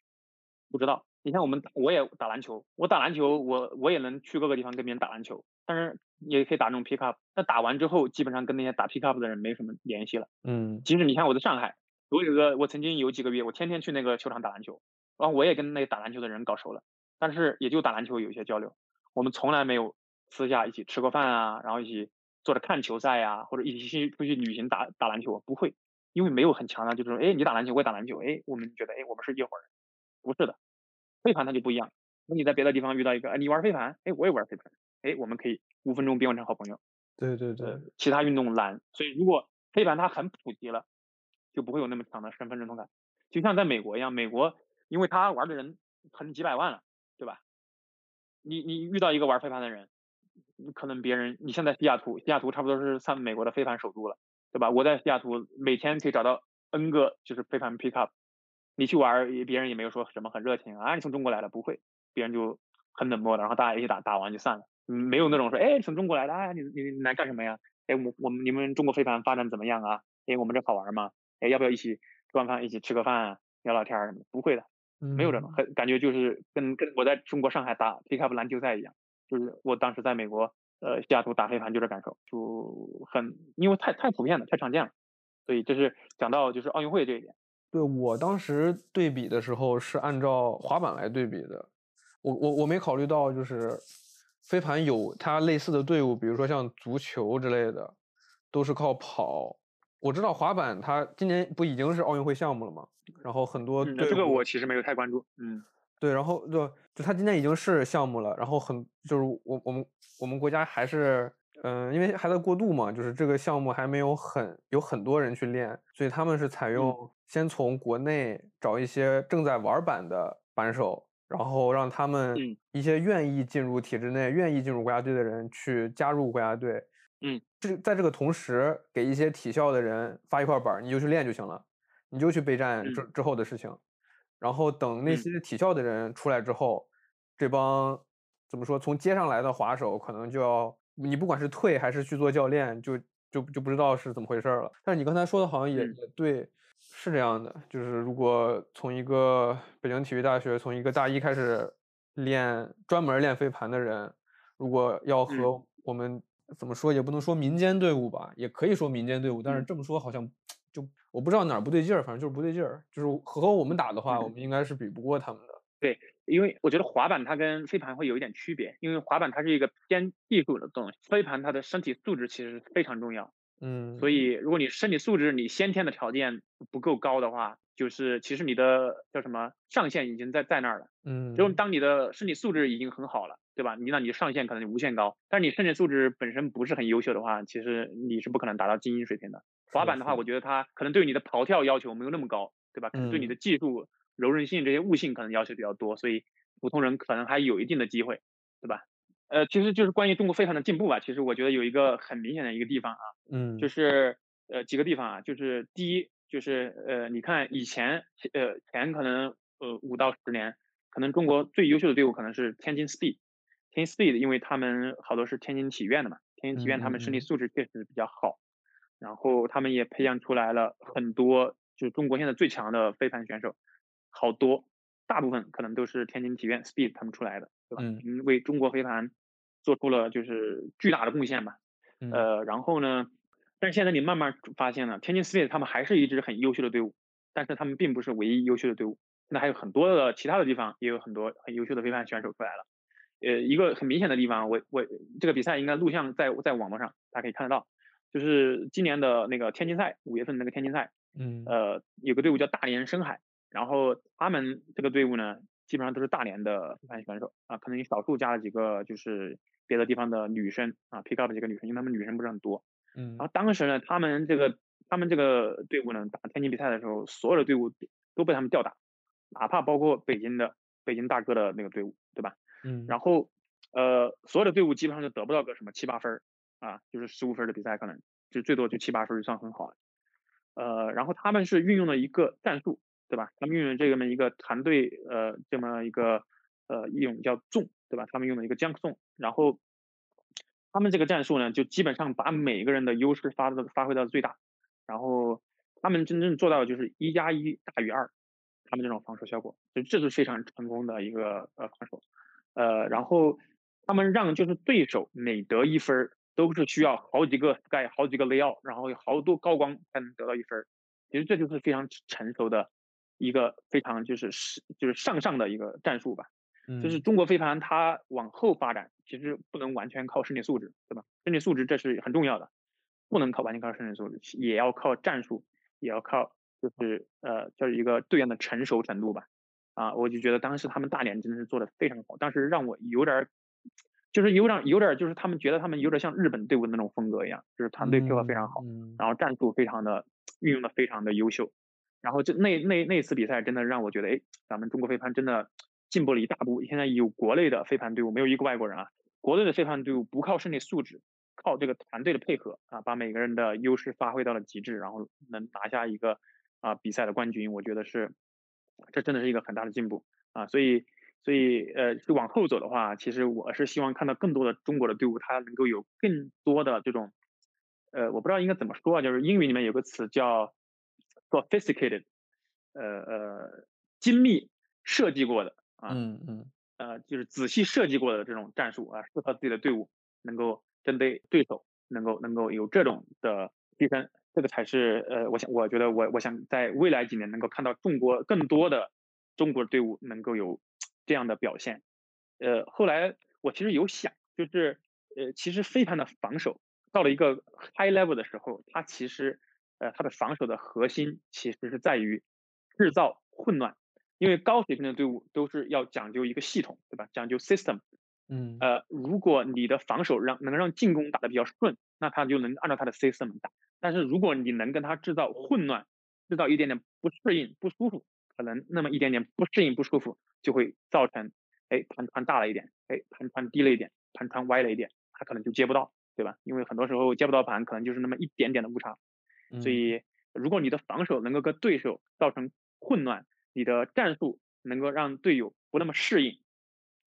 不知道。你像我们我也打篮球，我打篮球我我也能去各个地方跟别人打篮球，但是。也可以打那种 pick up，那打完之后基本上跟那些打 pick up 的人没什么联系了。嗯，即使你看我在上海，我有个我曾经有几个月，我天天去那个球场打篮球，然后我也跟那打篮球的人搞熟了，但是也就打篮球有一些交流，我们从来没有私下一起吃过饭啊，然后一起坐着看球赛呀，或者一起去出去旅行打打篮球，不会，因为没有很强的，就是说，哎，你打篮球我也打篮球，哎，我们觉得，哎，我们是一伙人，不是的，飞盘它就不一样，那你在别的地方遇到一个，哎，你玩飞盘，哎，我也玩飞盘。哎，我们可以五分钟变换成好朋友。对对对，其他运动难，所以如果飞盘它很普及了，就不会有那么强的身份认同感。就像在美国一样，美国因为他玩的人可能几百万了，对吧？你你遇到一个玩飞盘的人，可能别人你现在西雅图，西雅图差不多是算美国的飞盘首都了，对吧？我在西雅图每天可以找到 N 个就是飞盘 pick up，你去玩，别人也没有说什么很热情啊，你从中国来了不会，别人就很冷漠的，然后大家一起打，打完就散了。嗯，没有那种说，哎，从中国来的，哎，你你来干什么呀？哎，我我们你们中国飞盘发展怎么样啊？哎，我们这好玩吗？哎，要不要一起吃完饭一起吃个饭聊聊天什么的？不会的，没有这种，很感觉就是跟跟我在中国上海打 pick up 篮球赛一样，就是我当时在美国呃西雅图打飞盘就这感受，就很因为太太普遍了，太常见了，所以这是讲到就是奥运会这一点。对我当时对比的时候是按照滑板来对比的，我我我没考虑到就是。飞盘有它类似的队伍，比如说像足球之类的，都是靠跑。我知道滑板它今年不已经是奥运会项目了吗？然后很多这个我其实没有太关注。嗯，对，然后就就它今年已经是项目了，然后很就是我我们我们国家还是嗯，因为还在过渡嘛，就是这个项目还没有很有很多人去练，所以他们是采用先从国内找一些正在玩板的板手。然后让他们一些愿意进入体制内、愿意进入国家队的人去加入国家队。嗯，这在这个同时，给一些体校的人发一块板，你就去练就行了，你就去备战之之后的事情。然后等那些体校的人出来之后，这帮怎么说，从街上来的滑手可能就要你不管是退还是去做教练，就就就不知道是怎么回事了。但是你刚才说的好像也也对。是这样的，就是如果从一个北京体育大学从一个大一开始练专门练飞盘的人，如果要和我们怎么说也不能说民间队伍吧，也可以说民间队伍，但是这么说好像就我不知道哪儿不对劲儿，反正就是不对劲儿。就是和我们打的话，我们应该是比不过他们的。对，因为我觉得滑板它跟飞盘会有一点区别，因为滑板它是一个偏技术的东西，飞盘它的身体素质其实非常重要。嗯，所以如果你身体素质你先天的条件不够高的话，就是其实你的叫什么上限已经在在那儿了。嗯，就当你的身体素质已经很好了，对吧？你那你的上限可能就无限高。但是你身体素质本身不是很优秀的话，其实你是不可能达到精英水平的。滑板的话，我觉得它可能对你的跑跳要求没有那么高，对吧？可能对你的技术、柔韧性这些悟性可能要求比较多，所以普通人可能还有一定的机会，对吧？呃，其实就是关于中国飞盘的进步吧。其实我觉得有一个很明显的一个地方啊，嗯，就是呃几个地方啊，就是第一就是呃，你看以前呃前可能呃五到十年，可能中国最优秀的队伍可能是天津 Speed，天津 Speed，因为他们好多是天津体院的嘛，天津体院他们身体素质确实比较好，然后他们也培养出来了很多就是中国现在最强的飞盘选手，好多。大部分可能都是天津体院 Speed 他们出来的，对吧？嗯，为中国飞盘做出了就是巨大的贡献吧。呃，然后呢，但是现在你慢慢发现了，天津 Speed 他们还是一支很优秀的队伍，但是他们并不是唯一优秀的队伍，现在还有很多的其他的地方也有很多很优秀的飞盘选手出来了。呃，一个很明显的地方，我我这个比赛应该录像在在网络上，大家可以看得到，就是今年的那个天津赛，五月份那个天津赛，嗯，呃，有个队伍叫大连深海，然后他们这个队伍呢，基本上都是大连的飞盘选手啊，可能少数加了几个就是别的地方的女生啊，pick up 几个女生，因为他们女生不是很多。嗯，然后当时呢，他们这个他们这个队伍呢，打天津比赛的时候，所有的队伍都被他们吊打，哪怕包括北京的北京大哥的那个队伍，对吧？嗯，然后呃，所有的队伍基本上就得不到个什么七八分儿啊，就是十五分的比赛可能就最多就七八分就算很好了。呃，然后他们是运用了一个战术，对吧？他们运用这么一个团队呃这么一个呃一种叫纵，对吧？他们用的一个将纵，然后他们这个战术呢，就基本上把每个人的优势发的发挥到最大，然后他们真正做到的就是一加一大于二，他们这种防守效果，就这是非常成功的一个呃防守，呃，然后他们让就是对手每得一分儿都是需要好几个 sky 好几个 layout，然后有好多高光才能得到一分儿，其实这就是非常成熟的一个非常就是是就是上上的一个战术吧。就是嗯中国飞盘它往后发展，其实不能完全靠身体素质，对吧？身体素质这是很重要的，不能靠完全靠身体素质，也要靠战术，也要靠就是呃就是一个队员的成熟程度吧。啊，我就觉得当时他们大连真的是做的非常好，当时让我有点儿，就是有点儿有点儿就是他们觉得他们有点像日本队伍的那种风格一样，就是团队配合非常好，嗯然后战术非常的运用的非常的优秀，然后就那那那次比赛真的让我觉得，哎，咱们中国飞盘真的进步了一大步。现在有国内的飞盘队伍，没有一个外国人啊，国内的飞盘队伍不靠身体素质，靠这个团队的配合啊，把每个人的优势发挥到了极致，然后能拿下一个啊比赛的冠军，我觉得是这真的是一个很大的进步啊。所以所以呃，是往后走的话，其实我是希望看到更多的中国的队伍，它能够有更多的这种。呃，我不知道应该怎么说啊，就是英语里面有个词叫 sophisticated，呃呃，精密设计过的啊，嗯嗯呃，就是仔细设计过的这种战术啊，适合自己的队伍，能够针对对手，能够能够有这种的提升，这个才是呃，我想我觉得我我想在未来几年能够看到中国更多的中国队伍能够有这样的表现。呃，后来我其实有想，就是呃，其实飞盘的防守到了一个 high level 的时候，它其实呃，它的防守的核心其实是在于制造混乱。因为高水平的队伍都是要讲究一个系统，对吧？讲究 system。嗯呃，如果你的防守让能让进攻打得比较顺，那他就能按照他的 system 打。但是如果你能跟他制造混乱，制造一点点不适应、不舒服，可能那么一点点不适应、不舒服，就会造成，哎，盘穿大了一点，哎，盘穿低了一点，盘穿歪了一点，他可能就接不到，对吧？因为很多时候接不到盘，可能就是那么一点点的误差。嗯所以，如果你的防守能够跟对手造成混乱，你的战术能够让队友不那么适应，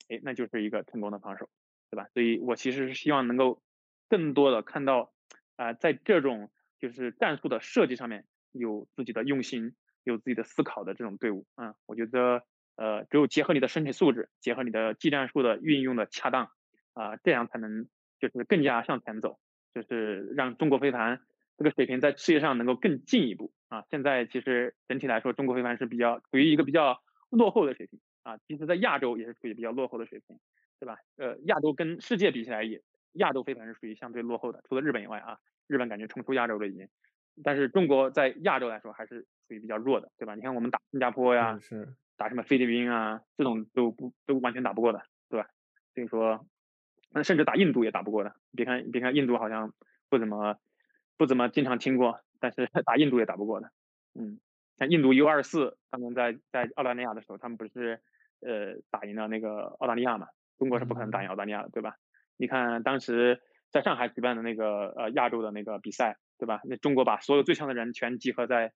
哎，那就是一个成功的防守，对吧？所以我其实是希望能够更多的看到，啊、在这种就是战术的设计上面有自己的用心，有自己的思考的这种队伍啊、我觉得，呃，只有结合你的身体素质，结合你的技战术的运用的恰当，啊、这样才能就是更加向前走，就是让中国飞盘这个水平在世界上能够更进一步啊！现在其实整体来说，中国飞盘是比较处于一个比较落后的水平啊，其实在亚洲也是处于比较落后的水平，对吧？呃，亚洲跟世界比起来也，亚洲飞盘是属于相对落后的，除了日本以外啊，日本感觉冲出亚洲了已经，但是中国在亚洲来说还是属于比较弱的，对吧？你看我们打新加坡呀，是是打什么菲律宾啊，这种都不都完全打不过的，对吧？所以说，那甚至打印度也打不过的。别看别看印度好像不怎么不怎么经常听过，但是 打印度也打不过的。嗯，像印度 U 二四当年在在澳大利亚的时候，他们不是呃打赢了那个澳大利亚嘛？中国是不可能打赢澳大利亚的，对吧？你看当时在上海举办的那个呃亚洲的那个比赛，对吧？那中国把所有最强的人全集合在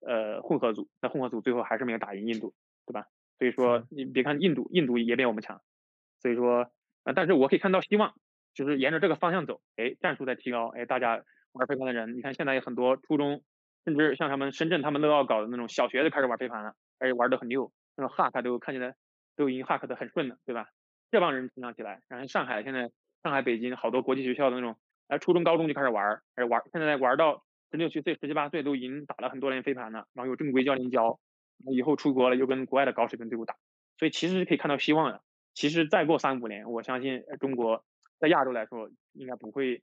呃混合组，那混合组最后还是没有打赢印度，对吧？所以说你别看印度，印度也比我们强，所以说呃，但是我可以看到希望，就是沿着这个方向走，哎，战术在提高，哎，大家玩飞盘的人，你看现在有很多初中，甚至像他们深圳他们都要搞的那种小学就开始玩飞盘了，而且玩的很溜，那种 hack 都看起来都已经 hack 的很顺了，对吧？这帮人成长起来，然后上海现在上海、北京好多国际学校的那种，哎，初中、高中就开始玩儿，而玩现在玩到十六七岁、十七八岁都已经打了很多年飞盘了，然后有正规教练教，以后出国了又跟国外的高水平队伍打，所以其实是可以看到希望的。其实再过三五年，我相信中国在亚洲来说应该不会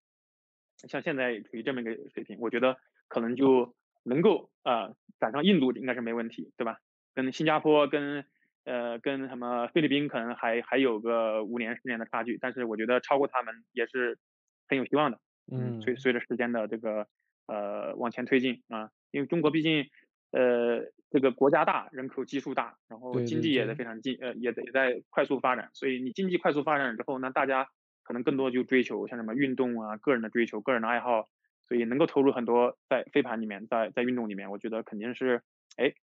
像现在处于这么一个水平，我觉得可能就能够呃赶上印度应该是没问题，对吧？跟新加坡跟呃跟什么菲律宾可能还还有个五年十年的差距，但是我觉得超过他们也是很有希望的。嗯，随随着时间的这个呃往前推进啊，因为中国毕竟呃这个国家大，人口基数大，然后经济也在非常进呃也也在快速发展，所以你经济快速发展之后，那大家可能更多就追求像什么运动啊，个人的追求，个人的爱好，所以能够投入很多在飞盘里面，在在运动里面，我觉得肯定是哎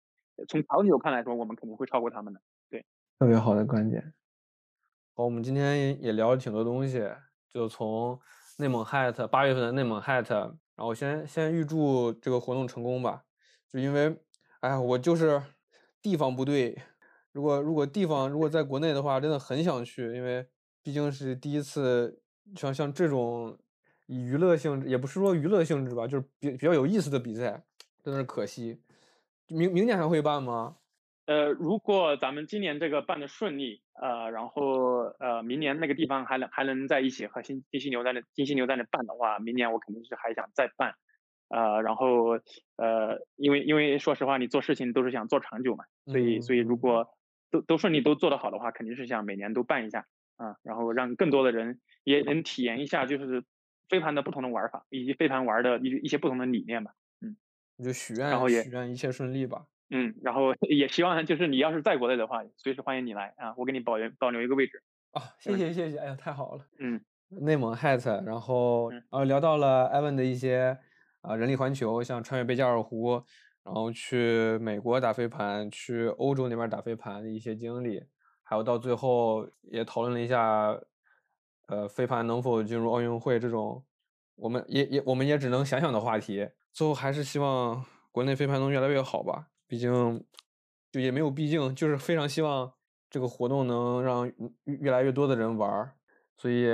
从长久看来说，我们肯定会超过他们的。对，特别好的观点。好，我们今天也聊了挺多东西，就从。内蒙 hat 八月份的内蒙 hat，然后先先预祝这个活动成功吧。就因为，哎呀，我就是地方不对。如果如果地方如果在国内的话，真的很想去，因为毕竟是第一次像像这种以娱乐性质，也不是说娱乐性质吧，就是比比较有意思的比赛，真的是可惜。明明年还会办吗？呃，如果咱们今年这个办的顺利，呃，然后呃，明年那个地方还能还能在一起和金金犀牛在那金犀牛在那办的话，明年我肯定是还想再办，呃，然后呃，因为因为说实话，你做事情都是想做长久嘛，所以所以如果都都顺利都做得好的话，肯定是想每年都办一下啊，然后让更多的人也能体验一下就是飞盘的不同的玩法，以及飞盘玩的一一些不同的理念吧，嗯，你就许愿，然后也许愿一切顺利吧。嗯，然后 也希望就是你要是在国内的话，随时欢迎你来啊，我给你保留保留一个位置啊，谢谢谢谢，哎呀太好了，嗯，内蒙 hat，然后呃聊到了艾文的一些啊人力环球，像穿越贝加尔湖，然后去美国打飞盘，去欧洲那边打飞盘的一些经历，还有到最后也讨论了一下，呃飞盘能否进入奥运会这种，我们也也我们也只能想想的话题，最后还是希望国内飞盘能越来越好吧。毕竟，就也没有毕竟，就是非常希望这个活动能让越来越多的人玩儿，所以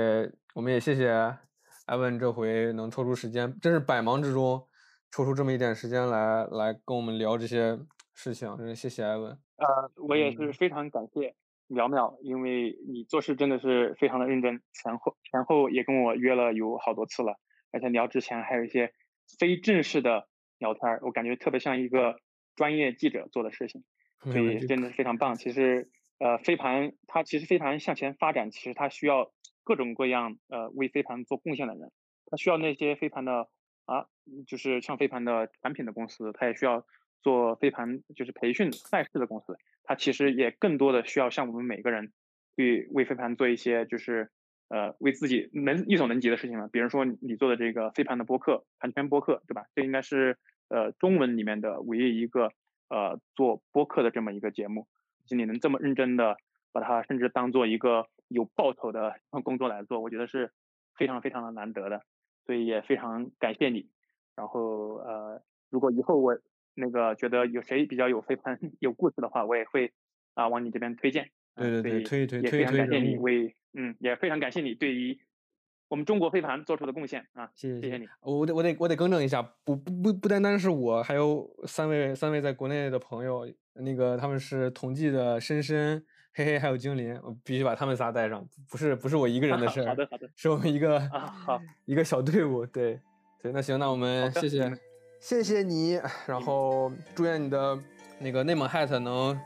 我们也谢谢艾文这回能抽出时间，真是百忙之中抽出这么一点时间来来跟我们聊这些事情，真是谢谢艾文。呃，我也是非常感谢苗苗，因为你做事真的是非常的认真，前后前后也跟我约了有好多次了，而且聊之前还有一些非正式的聊天，我感觉特别像一个。专业记者做的事情，所以真的是非常棒。其实，呃，飞盘它其实飞盘向前发展，其实它需要各种各样呃为飞盘做贡献的人。它需要那些飞盘的啊，就是像飞盘的产品的公司，它也需要做飞盘就是培训赛事的公司。它其实也更多的需要像我们每个人去为飞盘做一些就是呃为自己能力所能及的事情了。比如说你做的这个飞盘的播客，盘圈播客，对吧？这应该是。呃，中文里面的唯一一个呃做播客的这么一个节目，就你能这么认真的把它甚至当做一个有报酬的工作来做，我觉得是非常非常的难得的，所以也非常感谢你。然后呃，如果以后我那个觉得有谁比较有飞盘 有故事的话，我也会啊往你这边推荐。对对对，推一推，也非常感谢你为嗯，也非常感谢你对于。我们中国飞盘做出的贡献啊，谢谢谢谢你。我得我得我得更正一下，不不不不单单是我，还有三位三位在国内的朋友，那个他们是同济的深深、嘿嘿还有精灵，我必须把他们仨带上，不是不是我一个人的 事儿。好的好的，是我们一个啊好 一个小队伍，对对，那行，那我们谢谢谢谢你，然后祝愿你的那个内蒙 hat 能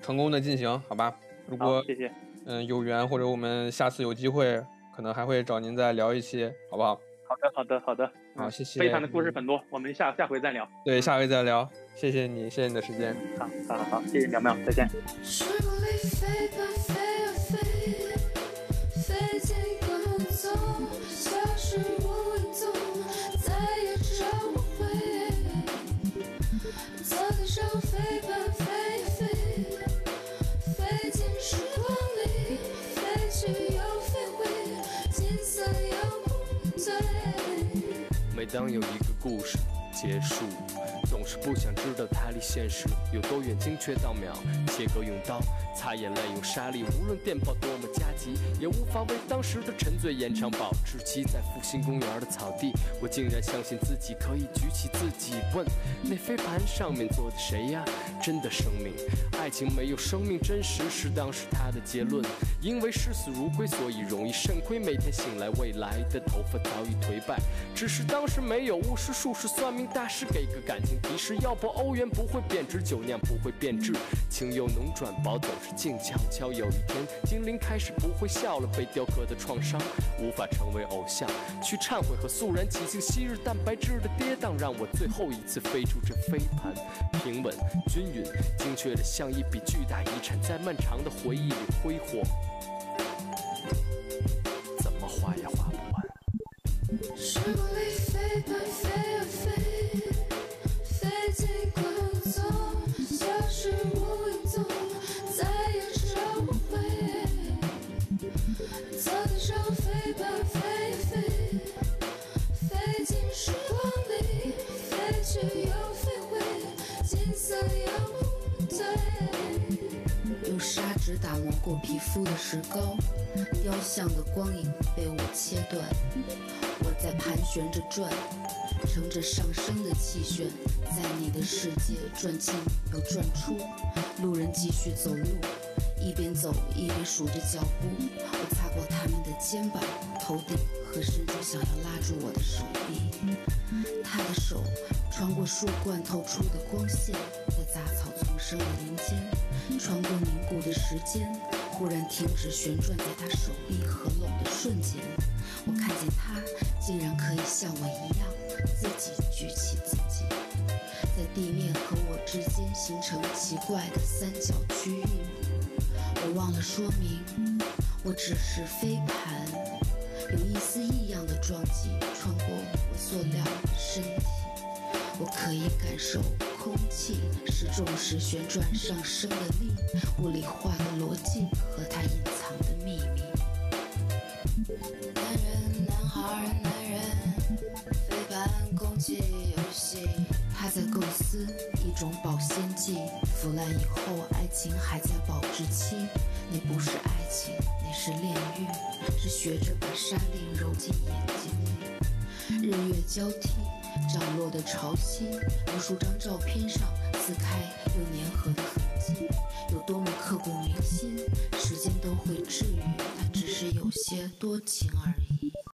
成功的进行，好吧？如果谢谢，嗯，有缘或者我们下次有机会。可能还会找您再聊一期，好不好？好的，好的，好的。好，谢谢。非常的故事很多，我们下下回再聊。对，下回再聊。谢谢你，谢谢你的时间。好，好，好，好，谢谢苗苗，再见。每当有一个故事结束，总是不想知道它离现实有多远，精确到秒。切割用刀，擦眼泪用沙粒，无论电报多么加急，也无法为当时的沉醉延长保质期。在复兴公园的草地，我竟然相信自己可以举起自己，问那飞盘上面坐的谁呀？真的生命，爱情没有生命，真实是当时他的结论。因为视死如归，所以容易肾亏。每天醒来，未来的头发早已颓败。只是当时没有巫师、术士、算命。大师给个感情提示，要不欧元不会贬值，酒酿不会变质。情由浓转薄，总是静悄悄。有一天，精灵开始不会笑了，被雕刻的创伤无法成为偶像。去忏悔和肃然起敬，昔日蛋白质的跌宕，让我最后一次飞出这飞盘。平稳、均匀、精确的像一笔巨大遗产，在漫长的回忆里挥霍。时光里飞盘飞啊飞，过皮肤的石膏，雕像的光影被我切断。我在盘旋着转，乘着上升的气旋，在你的世界转进又转出。路人继续走路，一边走一边数着脚步。我擦过他们的肩膀、头顶和伸出想要拉住我的手臂。他的手穿过树冠透出的光线，在杂草丛生的林间，穿过凝固的时间，忽然停止旋转在他手臂合拢的瞬间。我看见他竟然可以像我一样，自己举起自己，在地面和我之间形成奇怪的三角区域。我忘了说明，我只是飞盘，有一丝异样的撞击穿过我塑料的身体。我可以感受空气是重视旋转上升的力，物理化的逻辑和它隐藏的秘密。男人，男孩，男人，飞盘空气游戏。他在构思一种保鲜剂，腐烂以后爱情还在保质期。那不是爱情，那是炼狱，是学着把沙粒揉进眼睛里。日月交替，涨落的潮汐，无数张照片上撕开又粘合的痕迹，有多么刻骨铭心，时间都会治愈，但只是有些多情而已。